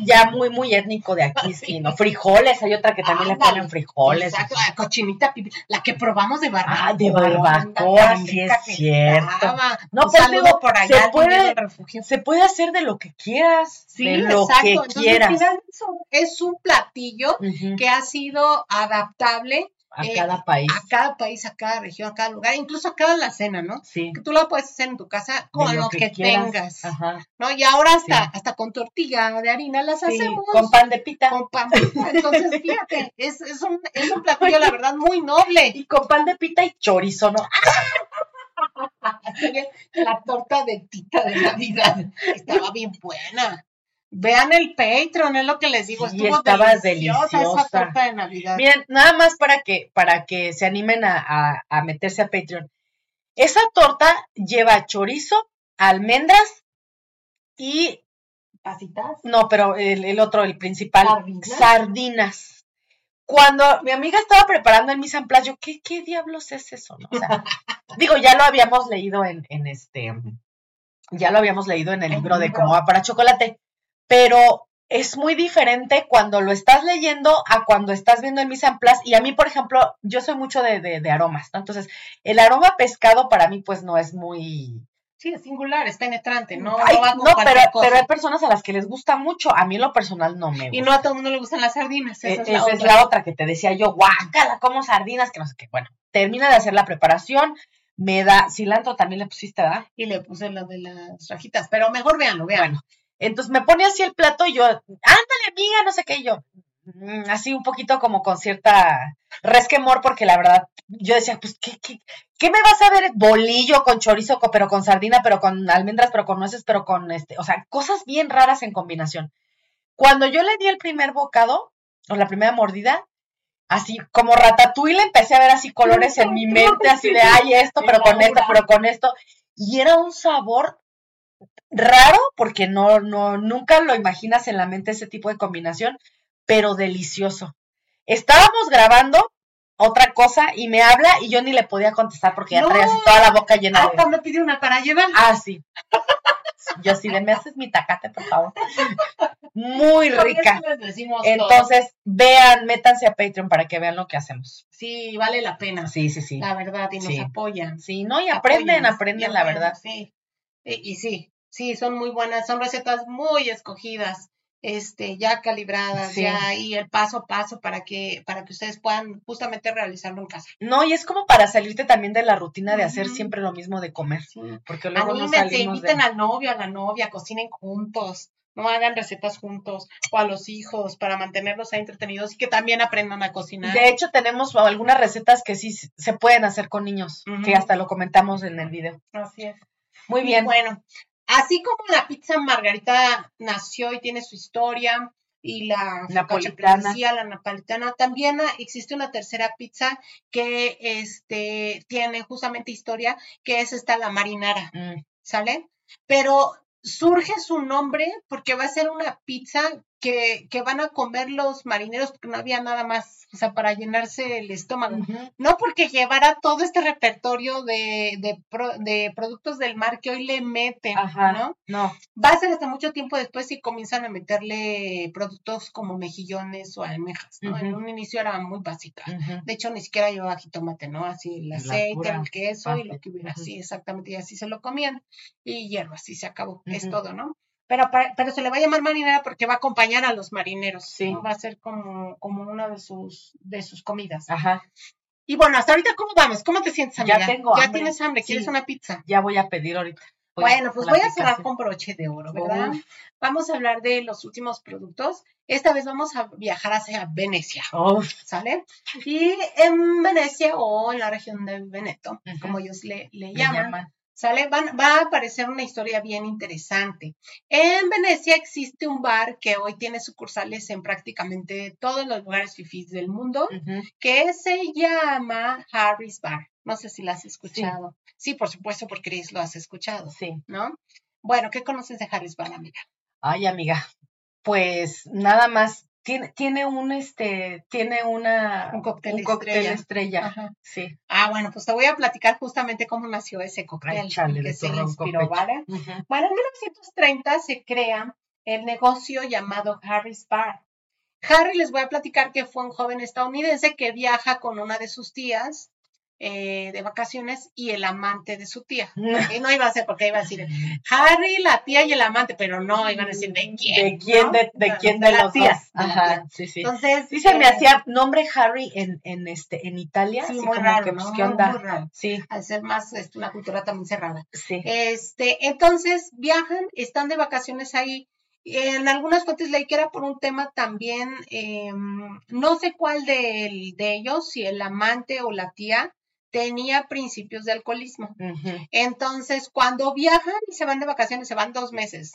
ya muy, muy étnico de aquí, sí, ¿no? Frijoles, hay otra que también le ponen frijoles. Exacto, la cochinita pipi, la que probamos de barbacoa. Ah, de barbacoa, sí es cierto. No, pero digo, por allá se puede, se puede hacer de lo que quieras, sí, de lo que quieras. Es un platillo que ha sido adaptable a eh, cada país. A cada país, a cada región, a cada lugar, incluso a cada la cena, ¿no? Sí. Que tú lo puedes hacer en tu casa con lo, que, tengas. Ajá. ¿No? Y ahora hasta, hasta con tortilla de harina las hacemos. Con pan de pita. Con pan de pita. Entonces, fíjate, es, es, un, es un platillo, la verdad, muy noble. Y con pan de pita y chorizo, ¿no? la torta de pita de Navidad estaba bien buena. Vean el Patreon, es lo que les digo. Estuvo estaba deliciosa, esa torta de Navidad. Miren, nada más para que, para que se animen a, meterse a Patreon. Esa torta lleva chorizo, almendras y. ¿Pasitas? No, pero el, otro, el principal. Sardinas. Cuando mi amiga estaba preparando el mise en place, yo, ¿qué, ¿qué diablos es eso? O sea, digo, ya lo habíamos leído en, en este. Ya lo habíamos leído en el libro de cómo va para chocolate pero es muy diferente cuando lo estás leyendo a cuando estás viendo el mise en place. Y a mí, por ejemplo, yo soy mucho de, de, aromas, ¿no? Entonces, el aroma pescado para mí, pues, no es muy... Sí, es singular, es penetrante, no, no, pero, pero, hay personas a las que les gusta mucho, a mí en lo personal no me gusta. Y no a todo el mundo le gustan las sardinas, esa, es, la, otra. es la otra que te decía yo, guácala, como sardinas, que no sé qué. Bueno, termina de hacer la preparación, me da cilantro, también le pusiste, ¿verdad? Y le puse lo de las rajitas, pero mejor véanlo, véanlo. Entonces me pone así el plato y yo, ándale, amiga, no sé qué, y yo, mm, así un poquito como con cierta resquemor, porque la verdad, yo decía, pues, ¿qué, qué, qué me vas a ver? Bolillo con chorizo, pero con sardina, pero con almendras, pero con nueces, pero con este, o sea, cosas bien raras en combinación. Cuando yo le di el primer bocado, o la primera mordida, así como ratatouille, empecé a ver así colores en mi mente, así de, ay, esto, pero con esto, pero con esto. Y era un sabor raro porque no, no, nunca lo imaginas en la mente ese tipo de combinación, pero delicioso. Estábamos grabando otra cosa y me habla y yo ni le podía contestar porque ya traía así toda la boca llena ah, de. me pidió una para llevar. Ah, sí. Yo sí, de me haces mi tacate, por favor. Muy rica. Entonces, vean, métanse a Patreon para que vean lo que hacemos. Sí, vale la pena. Sí, sí, sí. La verdad, y nos apoyan. Sí, no, y aprenden, aprenden, la verdad. Sí. Y sí, Sí, son muy buenas, son recetas muy escogidas, este, ya calibradas, ya y el paso a paso para que, para que ustedes puedan justamente realizarlo en casa. No, y es como para salirte también de la rutina de hacer siempre lo mismo de comer. Porque luego Anímense, inviten al novio, a la novia, cocinen juntos no hagan recetas juntos o a los hijos para mantenerlos ahí entretenidos y que también aprendan a cocinar. De hecho, tenemos algunas recetas que sí se pueden hacer con niños, que hasta lo comentamos en el video. Así es. Muy bien. bueno, Así como la pizza margarita nació y tiene su historia, y la napolitana. la napolitana. También existe una tercera pizza que este, tiene justamente historia, que es esta la marinara, mm. ¿sale? Pero surge su nombre porque va a ser una pizza que, que, van a comer los marineros porque no había nada más, o sea, para llenarse el estómago. No porque llevara todo este repertorio de, de, de, productos del mar que hoy le meten, ¿no? No. Va a ser hasta mucho tiempo después si comienzan a meterle productos como mejillones o almejas, ¿no? En un inicio era muy básica. De hecho, ni siquiera llevaba jitomate, ¿no? Así el aceite, el queso y lo que hubiera así, exactamente, y así se lo comían. Y hierro, así se acabó. Es todo, ¿no? Pero, pero se le va a llamar marinera porque va a acompañar a los marineros. Sí. Va a ser como, como una de sus, de sus comidas. Ajá. Y bueno, hasta ahorita, ¿cómo vamos? ¿Cómo te sientes, amiga? Ya tengo ¿Ya tienes hambre? ¿Quieres una pizza? Ya voy a pedir ahorita. bueno, pues voy a cerrar con broche de oro, ¿verdad? Vamos a hablar de los últimos productos. Esta vez vamos a viajar hacia Venecia, ¿sale? Y en Venecia o en la región de Veneto, como ellos le, le llaman ¿Sale? va a aparecer una historia bien interesante. En Venecia existe un bar que hoy tiene sucursales en prácticamente todos los lugares fifís del mundo, que se llama Harry's Bar. No sé si lo has escuchado. Sí. por supuesto, porque Chris lo has escuchado. Sí. ¿No? Bueno, ¿qué conoces de Harry's Bar, amiga? Ay, amiga, pues nada más tiene, tiene un este, tiene una un cóctel, estrella. Sí. Ah, bueno, pues te voy a platicar justamente cómo nació ese cóctel que se inspiró, ¿vale? Bueno, en 1930 se crea el negocio llamado Harry's Bar. Harry les voy a platicar que fue un joven estadounidense que viaja con una de sus tías eh, de vacaciones y el amante de su tía. Y no iba a ser porque iba a decir Harry, la tía y el amante, pero no, iban a decir de quién. De quién, de, quién de, las tías. Ajá, sí, sí. Entonces, sí se me eh, hacía nombre Harry en, en, este, en Italia. Sí, muy raro, pues, ¿qué onda? Muy raro. Sí. Al ser más este, una cultura también cerrada. Sí. Este, entonces viajan, están de vacaciones ahí. En algunas fuentes leí que era por un tema también, em, no sé cuál de, de ellos, si el amante o la tía, tenía principios de alcoholismo. Entonces, cuando viajan y se van de vacaciones, se van dos meses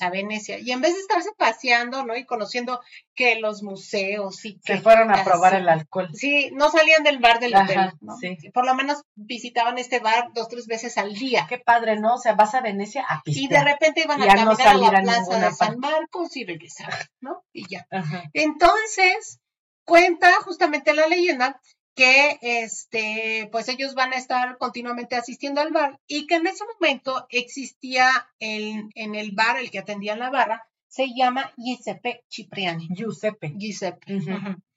a Venecia. Y en vez de estarse paseando, ¿no? Y conociendo que los museos y que... Se fueron a probar el alcohol. Sí, no salían del bar del hotel, ¿no? Por lo menos visitaban este bar dos, tres veces al día. Qué padre, ¿no? O sea, vas a Venecia a pistear. Y de repente iban a caminar a la plaza de San Marcos y regresaban, ¿no? Y ya. Entonces, cuenta justamente la leyenda que este, pues ellos van a estar continuamente asistiendo al bar y que en ese momento existía el, en el bar, el que atendía la barra, se llama Giuseppe Cipriani. Giuseppe. Giuseppe.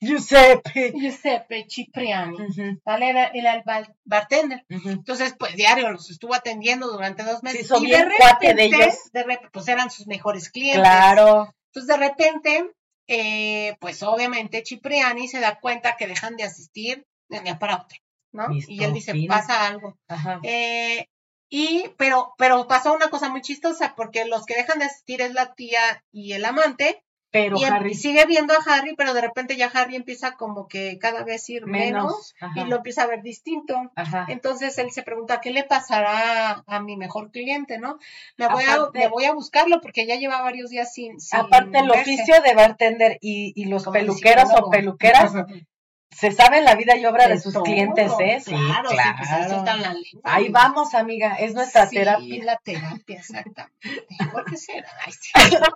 Giuseppe. Giuseppe Cipriani. Era, el bartender. Entonces, pues diario los estuvo atendiendo durante dos meses. y de repente, de ellos. De repente, pues eran sus mejores clientes. Claro. Entonces, de repente, eh, pues obviamente Cipriani se da cuenta que dejan de asistir de día para otro, ¿no? y él dice, pasa algo. Eh, y, pero, pero pasa una cosa muy chistosa, porque los que dejan de asistir es la tía y el amante, pero y Harry sigue viendo a Harry, pero de repente ya Harry empieza como que cada vez ir menos, y lo empieza a ver distinto. Entonces él se pregunta, ¿qué le pasará a mi mejor cliente, no? Me voy, a, me voy a buscarlo porque ya lleva varios días sin... aparte el oficio de bartender y, y los peluqueros o peluqueras se sabe la vida y obra de, sus clientes, ¿eh? Sí, claro. claro. Ahí vamos, amiga, es nuestra sí, terapia. la terapia, exactamente. ¿Por qué será?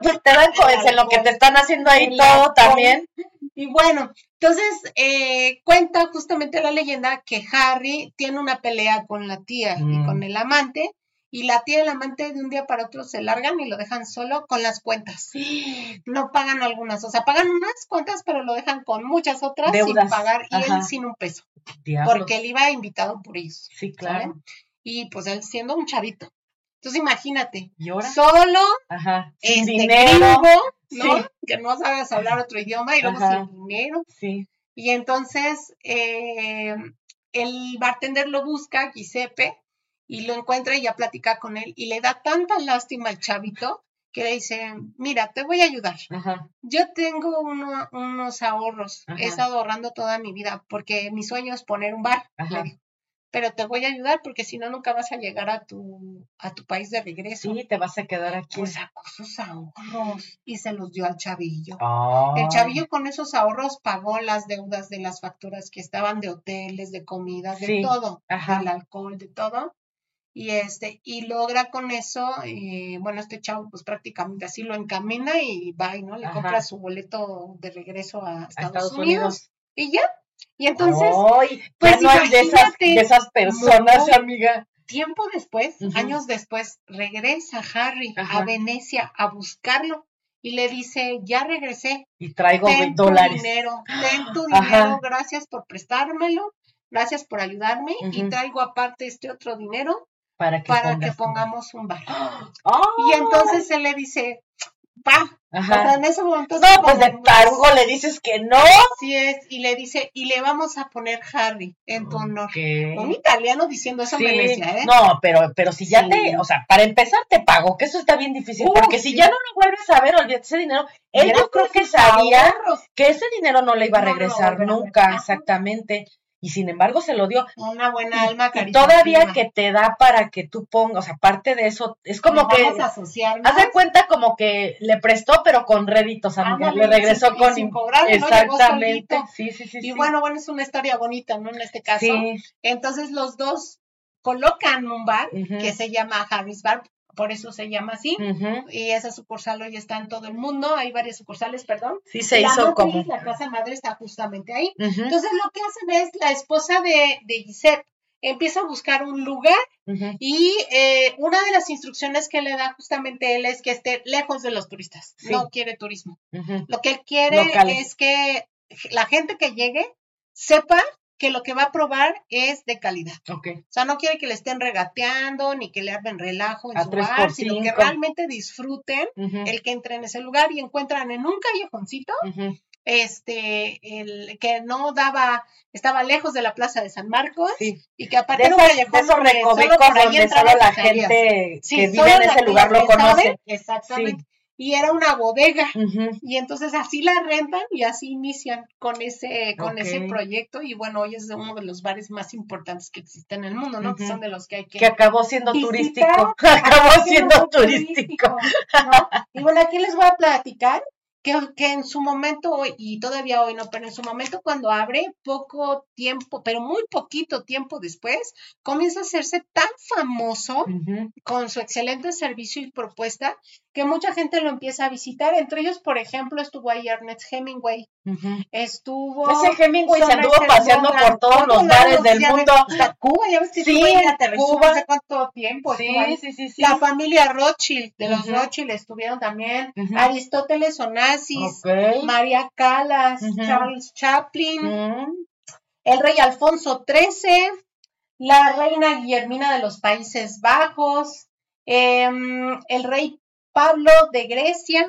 pues te dan pues, en lo que te están haciendo ahí todo también. Y bueno, entonces eh, cuenta justamente la leyenda que Harry tiene una pelea con la tía y mm. con el amante y la tía y el amante de un día para otro se largan y lo dejan solo con las cuentas. No pagan algunas, o sea, pagan unas cuentas, pero lo dejan con muchas otras sin pagar y él sin un peso. Porque él iba invitado por ellos. Sí, claro. Y pues él siendo un chavito. Entonces imagínate, ¿Y solo, sin este, dinero, ¿no? que no sabes hablar otro idioma y luego sin dinero. Sí. Y entonces eh, el bartender lo busca, Giuseppe, y lo encuentra y ya platica con él y le da tanta lástima al chavito que le dice, mira, te voy a ayudar. Yo tengo unos ahorros, he estado ahorrando toda mi vida porque mi sueño es poner un bar, pero te voy a ayudar porque si no nunca vas a llegar a tu a tu país de regreso. Sí, te vas a quedar aquí. Pues sacó sus ahorros y se los dio al chavillo. Ah. El chavillo con esos ahorros pagó las deudas de las facturas que estaban de hoteles, de comidas, de todo, del alcohol, de todo y este y logra con eso eh, bueno este chavo pues prácticamente así lo encamina y va y no le compra su boleto de regreso a Estados, Unidos. y ya. Y entonces pues no de esas, de esas personas amiga. tiempo después años después regresa Harry a Venecia a buscarlo y le dice ya regresé y traigo ten dólares tu dinero ten tu dinero gracias por prestármelo gracias por ayudarme y traigo aparte este otro dinero para que, pongamos un bar. Y entonces él le dice, va. Sea, en ese momento. No, pues de tarugo le dices que no. Sí es, y le dice, y le vamos a poner Harry en tu honor. Un italiano diciendo eso me decía, ¿eh? No, pero, pero si ya te, o sea, para empezar te pago, que eso está bien difícil, porque si ya no lo vuelves a ver, olvídate ese dinero. Él yo creo que sabía que ese dinero no le iba a regresar nunca, exactamente y sin embargo se lo dio. Una buena alma todavía que te da para que tú pongas, aparte de eso, es como que haz de cuenta como que le prestó pero con réditos, amiga, le regresó con sin exactamente. Sí, sí, sí, y bueno, bueno, es una historia bonita, ¿no? En este caso. Entonces los dos colocan un bar que se llama Harris Bar por eso se llama así. Y esa sucursal hoy está en todo el mundo, hay varias sucursales, perdón. Sí, se hizo como. La casa madre está justamente ahí. Entonces lo que hacen es la esposa de, de Gisette empieza a buscar un lugar y eh, una de las instrucciones que le da justamente él es que esté lejos de los turistas. No quiere turismo. Lo que él quiere es que la gente que llegue sepa que lo que va a probar es de calidad. Okay. O sea, no quiere que le estén regateando ni que le armen relajo en su bar, sino que realmente disfruten el que entre en ese lugar y encuentran en un callejoncito este el que no daba estaba lejos de la plaza de San Marcos y que aparte de esos, de recovecos donde solo la gente que vive en ese lugar lo conoce. Exactamente. Y era una bodega. Y entonces así la rentan y así inician con ese, con ese proyecto. Y bueno, hoy es uno de los bares más importantes que existen en el mundo, ¿no? Que son de los que hay que. Que acabó siendo turístico. Acabó siendo turístico. Y bueno, aquí les voy a platicar que, que, en su momento, y todavía hoy no, pero en su momento cuando abre, poco tiempo, pero muy poquito tiempo después, comienza a hacerse tan famoso con su excelente servicio y propuesta que mucha gente lo empieza a visitar. Entre ellos, por ejemplo, estuvo ahí Ernest Hemingway. Estuvo. Ese Hemingway se anduvo paseando por todos los bares del mundo. Hasta Cuba, ya ves que sí, Cuba. hace cuánto tiempo. Sí, sí, sí, sí, La familia Rothschild, de los Rothschild estuvieron también. Aristóteles María Callas, Charles Chaplin, el rey Alfonso XIII, la reina Guillermina de los Países Bajos, em, el rey Pablo de Grecia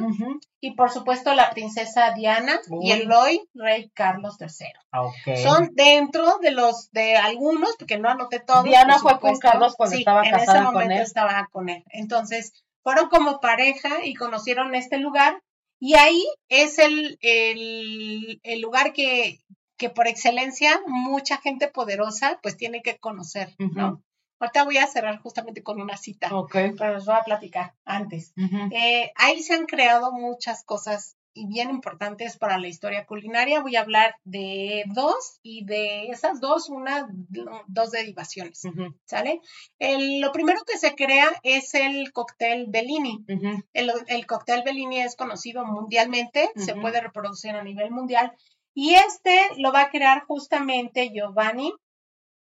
y por supuesto la princesa Diana y el rey, rey Carlos III. Ah, Son dentro de los de algunos, porque no anoté todos. Diana fue con Carlos cuando estaba casada en ese momento estaba con él. Entonces, fueron como pareja y conocieron este lugar y ahí es el, el, el lugar que, que por excelencia mucha gente poderosa pues tiene que conocer, ¿no? Ahorita voy a cerrar justamente con una cita, pero les voy a platicar antes. Eh, ahí se han creado muchas cosas y bien importantes para la historia culinaria. Voy a hablar de dos y de esas dos, una, dos derivaciones, ¿sale? lo primero que se crea es el cóctel Bellini. el, el, cóctel Bellini es conocido mundialmente, se puede reproducir a nivel mundial y este lo va a crear justamente Giovanni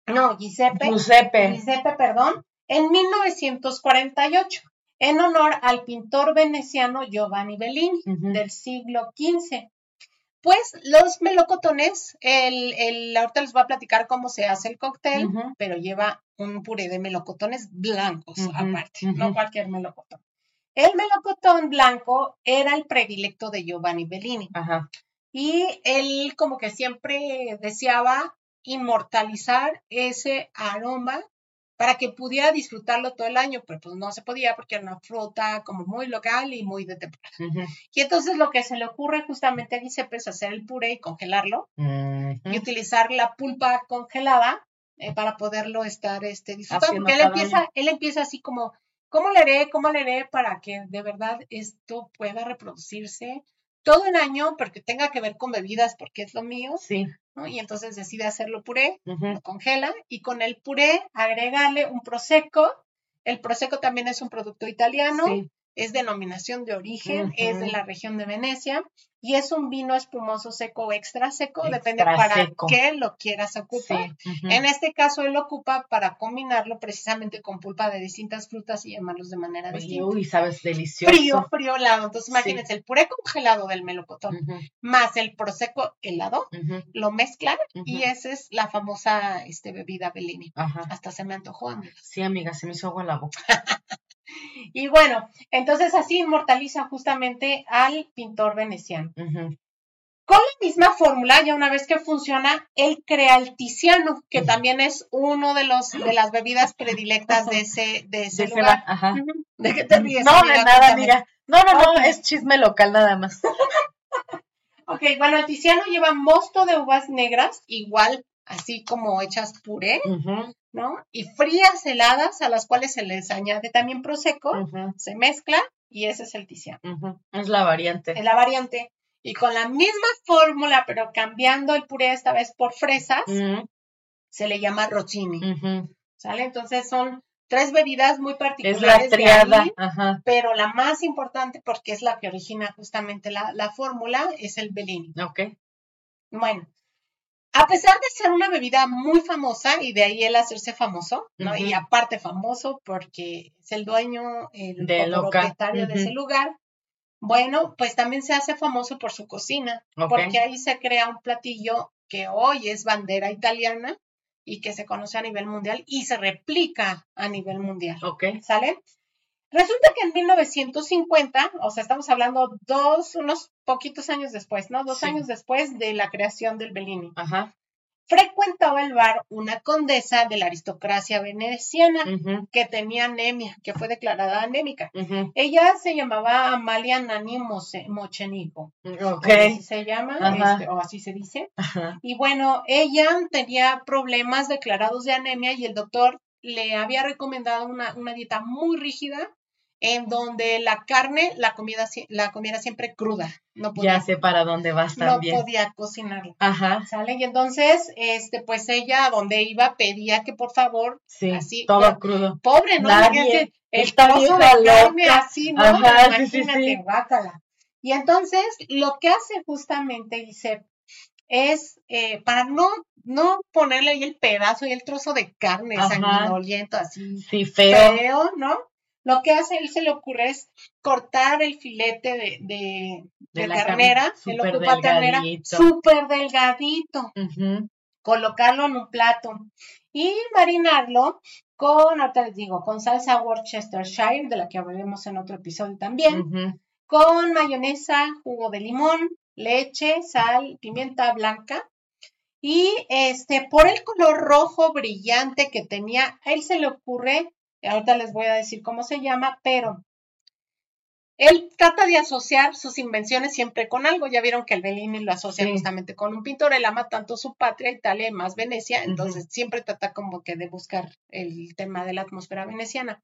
no, Giuseppe, Giuseppe. Giuseppe, perdón, en 1948, en honor al pintor veneciano Giovanni Bellini del siglo XV. Pues los melocotones, el, el, ahorita les voy a platicar cómo se hace el cóctel, pero lleva un puré de melocotones blancos aparte, no cualquier melocotón. El melocotón blanco era el predilecto de Giovanni Bellini. Ajá. Y él como que siempre deseaba inmortalizar ese aroma para que pudiera disfrutarlo todo el año, pero pues no se podía porque era una fruta como muy local y muy de temporada. Y entonces lo que se le ocurre justamente a Giuseppe es hacer el puré y congelarlo y utilizar la pulpa congelada eh, para poderlo estar este, disfrutando. Porque él empieza, él empieza así como, ¿cómo le haré? ¿Cómo le haré para que de verdad esto pueda reproducirse todo el año, porque tenga que ver con bebidas, porque es lo mío? Sí. Y entonces decide hacerlo puré, lo congela y con el puré agregarle un prosecco. El prosecco también es un producto italiano, es denominación de origen, es de la región de Venecia y es un vino espumoso seco o extra seco, depende para qué lo quieras ocupar. En este caso, él lo ocupa para combinarlo precisamente con pulpa de distintas frutas y llamarlos de manera distinta. Uy, sabes, delicioso. Frío, frío, helado. Entonces, imagínense, el puré congelado del melocotón más el prosecco helado, lo mezclan y esa es la famosa este, bebida Bellini. Hasta se me antojó, amiga. Sí, amiga, se me hizo agua en la boca. Y bueno, entonces así inmortaliza justamente al pintor veneciano. Con la misma fórmula, ya una vez que funciona, él crea el tiziano, que también es uno de los de las bebidas predilectas de ese, de ese lugar. ¿De qué te ríes? No, de nada, amiga. No, no, no, es chisme local nada más. ok, bueno, el tiziano lleva mosto de uvas negras, igual así como hechas puré, ¿no? Y frías heladas a las cuales se les añade también prosecco, se mezcla y ese es el tiziano. Es la variante. Es la variante. Y con la misma fórmula, pero cambiando el puré esta vez por fresas, se le llama rozzini. ¿Sale? Entonces son tres bebidas muy particulares. Es la triada, pero la más importante, porque es la que origina justamente la, la fórmula, es el Bellini. Ok. Bueno, a pesar de ser una bebida muy famosa y de ahí el hacerse famoso, ¿no? Y aparte famoso porque es el dueño, el propietario de ese lugar, bueno, pues también se hace famoso por su cocina, porque ahí se crea un platillo que hoy es bandera italiana y que se conoce a nivel mundial y se replica a nivel mundial. Ok. ¿Sale? Resulta que en 1950, o sea, estamos hablando dos, unos poquitos años después, ¿no? Dos años después de la creación del Bellini. Ajá. frecuentaba el bar una condesa de la aristocracia veneciana que tenía anemia, que fue declarada anémica. Ella se llamaba Amalia Nani Mochenico. Así se llama, este, o así se dice. Y bueno, ella tenía problemas declarados de anemia y el doctor le había recomendado una, una dieta muy rígida en donde la carne la comida la comiera siempre cruda. No podía, ya sé para dónde vas también. No podía cocinarla. Ajá. ¿Sale? Y entonces, este, pues ella, donde iba, pedía que por favor, sí, así. Todo crudo. Pobre, ¿no? Nadie, el trozo de carne así, ¿no? Ajá, Imagínate, sí, sí, Y entonces, lo que hace justamente, dice, es eh, para no, no ponerle ahí el pedazo y el trozo de carne sanguinoliento, así. Sí, feo. Feo, ¿no? Lo que hace él se le ocurre es cortar el filete de, de, de, la ternera, se lo ocupa ternera, súper delgadito, colocarlo en un plato y marinarlo con, ahorita les digo, con salsa Worcestershire, de la que hablaremos en otro episodio también, con mayonesa, jugo de limón, leche, sal, pimienta blanca. Y este, por el color rojo brillante que tenía, a él se le ocurre ahorita les voy a decir cómo se llama, pero él trata de asociar sus invenciones siempre con algo. Ya vieron que el Bellini lo asocia justamente con un pintor. Él ama tanto su patria, Italia y más Venecia, entonces siempre trata como que de buscar el tema de la atmósfera veneciana.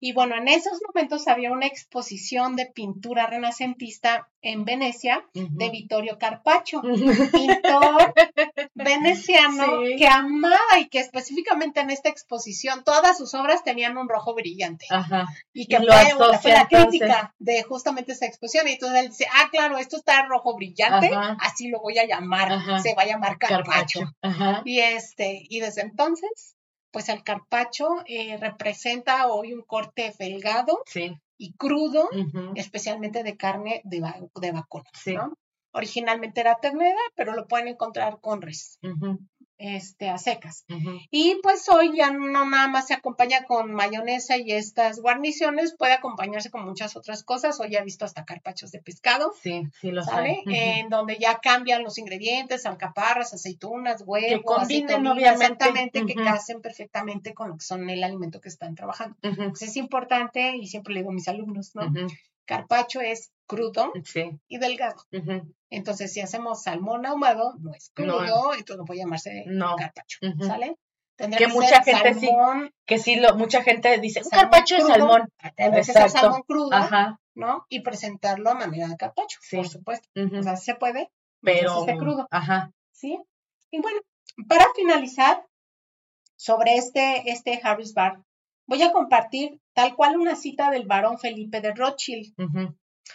Y bueno, en esos momentos había una exposición de pintura renacentista en Venecia de Vittorio Carpaccio, pintor veneciano que amaba y que específicamente en esta exposición todas sus obras tenían un rojo brillante. Y que fue, la crítica de justamente esa exposición. Y entonces él dice, ah, claro, esto está rojo brillante, así lo voy a llamar, se va a llamar Carpaccio. Y este, y desde entonces pues el carpacho eh, representa hoy un corte delgado y crudo, especialmente de carne de, de vacuno. Originalmente era ternera, pero lo pueden encontrar con res este, a secas. Y pues hoy ya no nada más se acompaña con mayonesa y estas guarniciones, puede acompañarse con muchas otras cosas. Hoy ya he visto hasta carpachos de pescado. Sí, sí lo ¿sale? En donde ya cambian los ingredientes, alcaparras, aceitunas, huevos, que obviamente, que casen perfectamente con lo que son el alimento que están trabajando. Es importante, y siempre le digo a mis alumnos, ¿no? Carpacho es crudo y delgado. Entonces, si hacemos salmón ahumado, no es crudo, entonces no puede llamarse carpacho, ¿sale? Tendría que, mucha gente sí, que sí, lo, mucha gente dice, un carpacho es salmón. Tendría que ser salmón crudo, ¿no? Y presentarlo a manera de carpacho, por supuesto. O sea, se puede, pero esté crudo. Ajá. ¿Sí? Y bueno, para finalizar, sobre este, este Harris Bar, voy a compartir tal cual una cita del varón Felipe de Rothschild.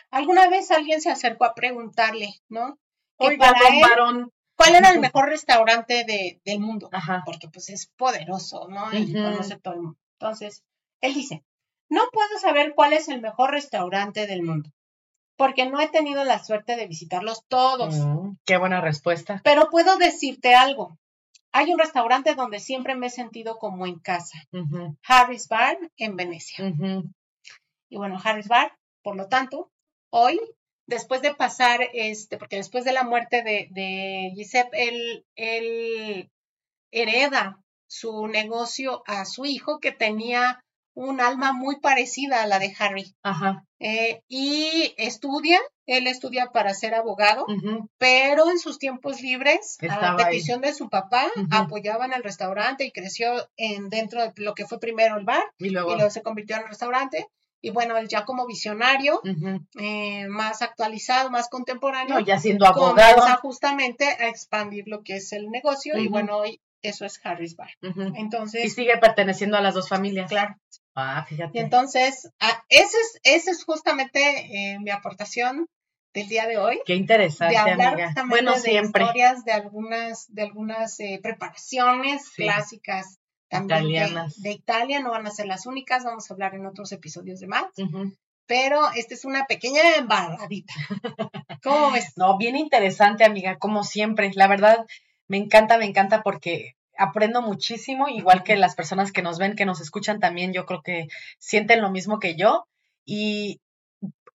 Alguna vez alguien se acercó a preguntarle, ¿no? Que para él, ¿Cuál era el mejor restaurante de, del mundo? Porque pues es poderoso, ¿no? Y conoce todo el mundo. Entonces, él dice, no puedo saber cuál es el mejor restaurante del mundo, porque no he tenido la suerte de visitarlos todos. Mm, qué buena respuesta. Pero puedo decirte algo. Hay un restaurante donde siempre me he sentido como en casa. Harris Bar en Venecia. Y bueno, Harris Bar, por lo tanto, hoy, después de pasar, este, porque después de la muerte de, de Giuseppe, él, él hereda su negocio a su hijo que tenía un alma muy parecida a la de Harry. Ajá. Eh, y estudia, él estudia para ser abogado, pero en sus tiempos libres, a petición de su papá, apoyaba en el restaurante y creció en, dentro de lo que fue primero el bar y luego, se convirtió en el restaurante. Y bueno, él ya como visionario, eh, más actualizado, más contemporáneo, ya siendo abogado, comienza justamente a expandir lo que es el negocio. Y bueno, hoy eso es Harris Bar. Entonces. Y sigue perteneciendo a las dos familias. Claro. Ah, fíjate. Y entonces, ah, esa es, ese es justamente eh, mi aportación del día de hoy. Qué interesante, de hablar amiga. Bueno, de siempre. historias de algunas, de algunas eh, preparaciones clásicas también Italianas. De, Italia, no van a ser las únicas, vamos a hablar en otros episodios de más. Pero esta es una pequeña embarradita. ¿Cómo ves? No, bien interesante, amiga, como siempre. La verdad, me encanta, me encanta porque aprendo muchísimo, igual que las personas que nos ven, que nos escuchan también, yo creo que sienten lo mismo que yo. Y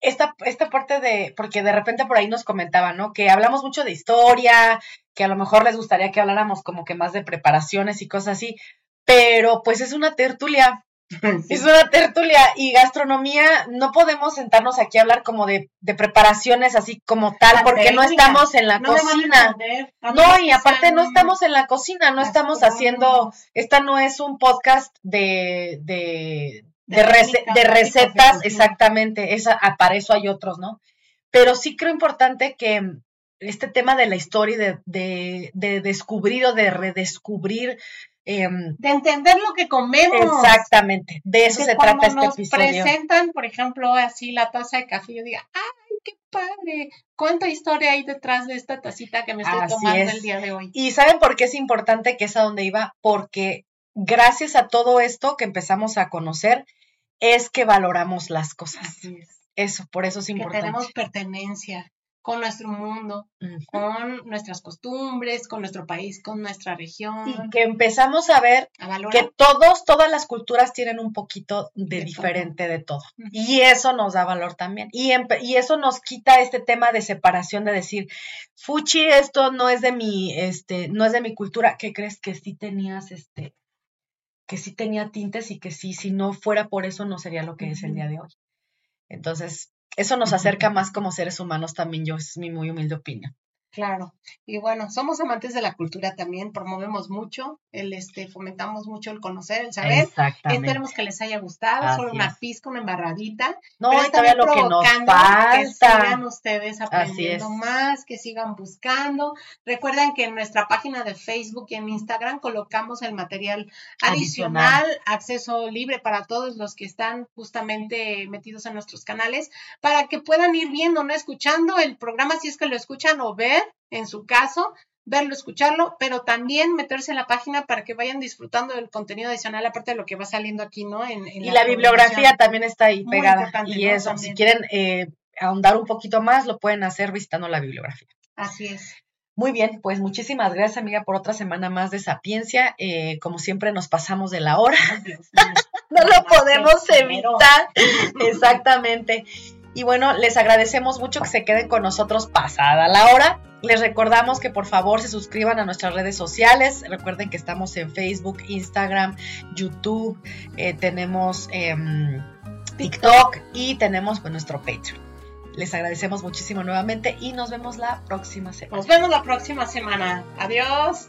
esta, esta parte de, porque de repente por ahí nos comentaban, ¿no? Que hablamos mucho de historia, que a lo mejor les gustaría que habláramos como que más de preparaciones y cosas así, pero pues es una tertulia Es una tertulia y gastronomía, no podemos sentarnos aquí a hablar como de, preparaciones así como tal, porque no estamos en la cocina. No, y aparte no estamos en la cocina, no estamos haciendo, esta no es un podcast de, de, de, recetas, exactamente, esa, ah, para eso hay otros, ¿no? Pero sí creo importante que este tema de la historia y de, de, de descubrir o de redescubrir Em, de entender lo que comemos. Exactamente, de eso se trata este nos presentan, por ejemplo, así la taza de café, yo diga, ¡ay, qué padre! ¿Cuánta historia hay detrás de esta tacita que me estoy tomando el día de hoy? Y ¿saben por qué es importante que es a donde iba? Porque gracias a todo esto que empezamos a conocer, es que valoramos las cosas. Eso, por eso es importante. Que tenemos pertenencia con nuestro mundo, con nuestras costumbres, con nuestro país, con nuestra región. Y que empezamos a ver que todos, todas las culturas tienen un poquito de, diferente de todo. Y eso nos da valor también. Y, y, eso nos quita este tema de separación, de decir, Fuchi, esto no es de mi, este, no es de mi cultura. ¿Qué crees que sí tenías, este, que sí tenía tintes y que sí, si no fuera por eso no sería lo que es el día de hoy? Entonces, eso nos acerca más como seres humanos también, yo es mi muy humilde opinión. Claro, y bueno, somos amantes de la cultura también, promovemos mucho, el este, fomentamos mucho el conocer, el saber. Exactamente. Esperemos que les haya gustado, solo una pizca, una embarradita. No, y todavía lo que nos falta. Que sigan ustedes aprendiendo más, que sigan buscando. Recuerden que en nuestra página de Facebook y en Instagram colocamos el material adicional, acceso libre para todos los que están justamente metidos en nuestros canales, para que puedan ir viendo, no escuchando el programa si es que lo escuchan o ver en su caso, verlo, escucharlo, pero también meterse en la página para que vayan disfrutando del contenido adicional, aparte de lo que va saliendo aquí, ¿no? En, y la, bibliografía también está ahí pegada. Y eso, si quieren eh, ahondar un poquito más, lo pueden hacer visitando la bibliografía. Así es. Muy bien, pues muchísimas gracias, amiga, por otra semana más de Sapiencia. Eh, como siempre, nos pasamos de la hora. no lo podemos evitar. Exactamente. Y bueno, les agradecemos mucho que se queden con nosotros pasada la hora. Les recordamos que por favor se suscriban a nuestras redes sociales. Recuerden que estamos en Facebook, Instagram, YouTube, eh, tenemos em, TikTok y tenemos pues, nuestro Patreon. Les agradecemos muchísimo nuevamente y nos vemos la próxima semana. Nos vemos la próxima semana. Adiós.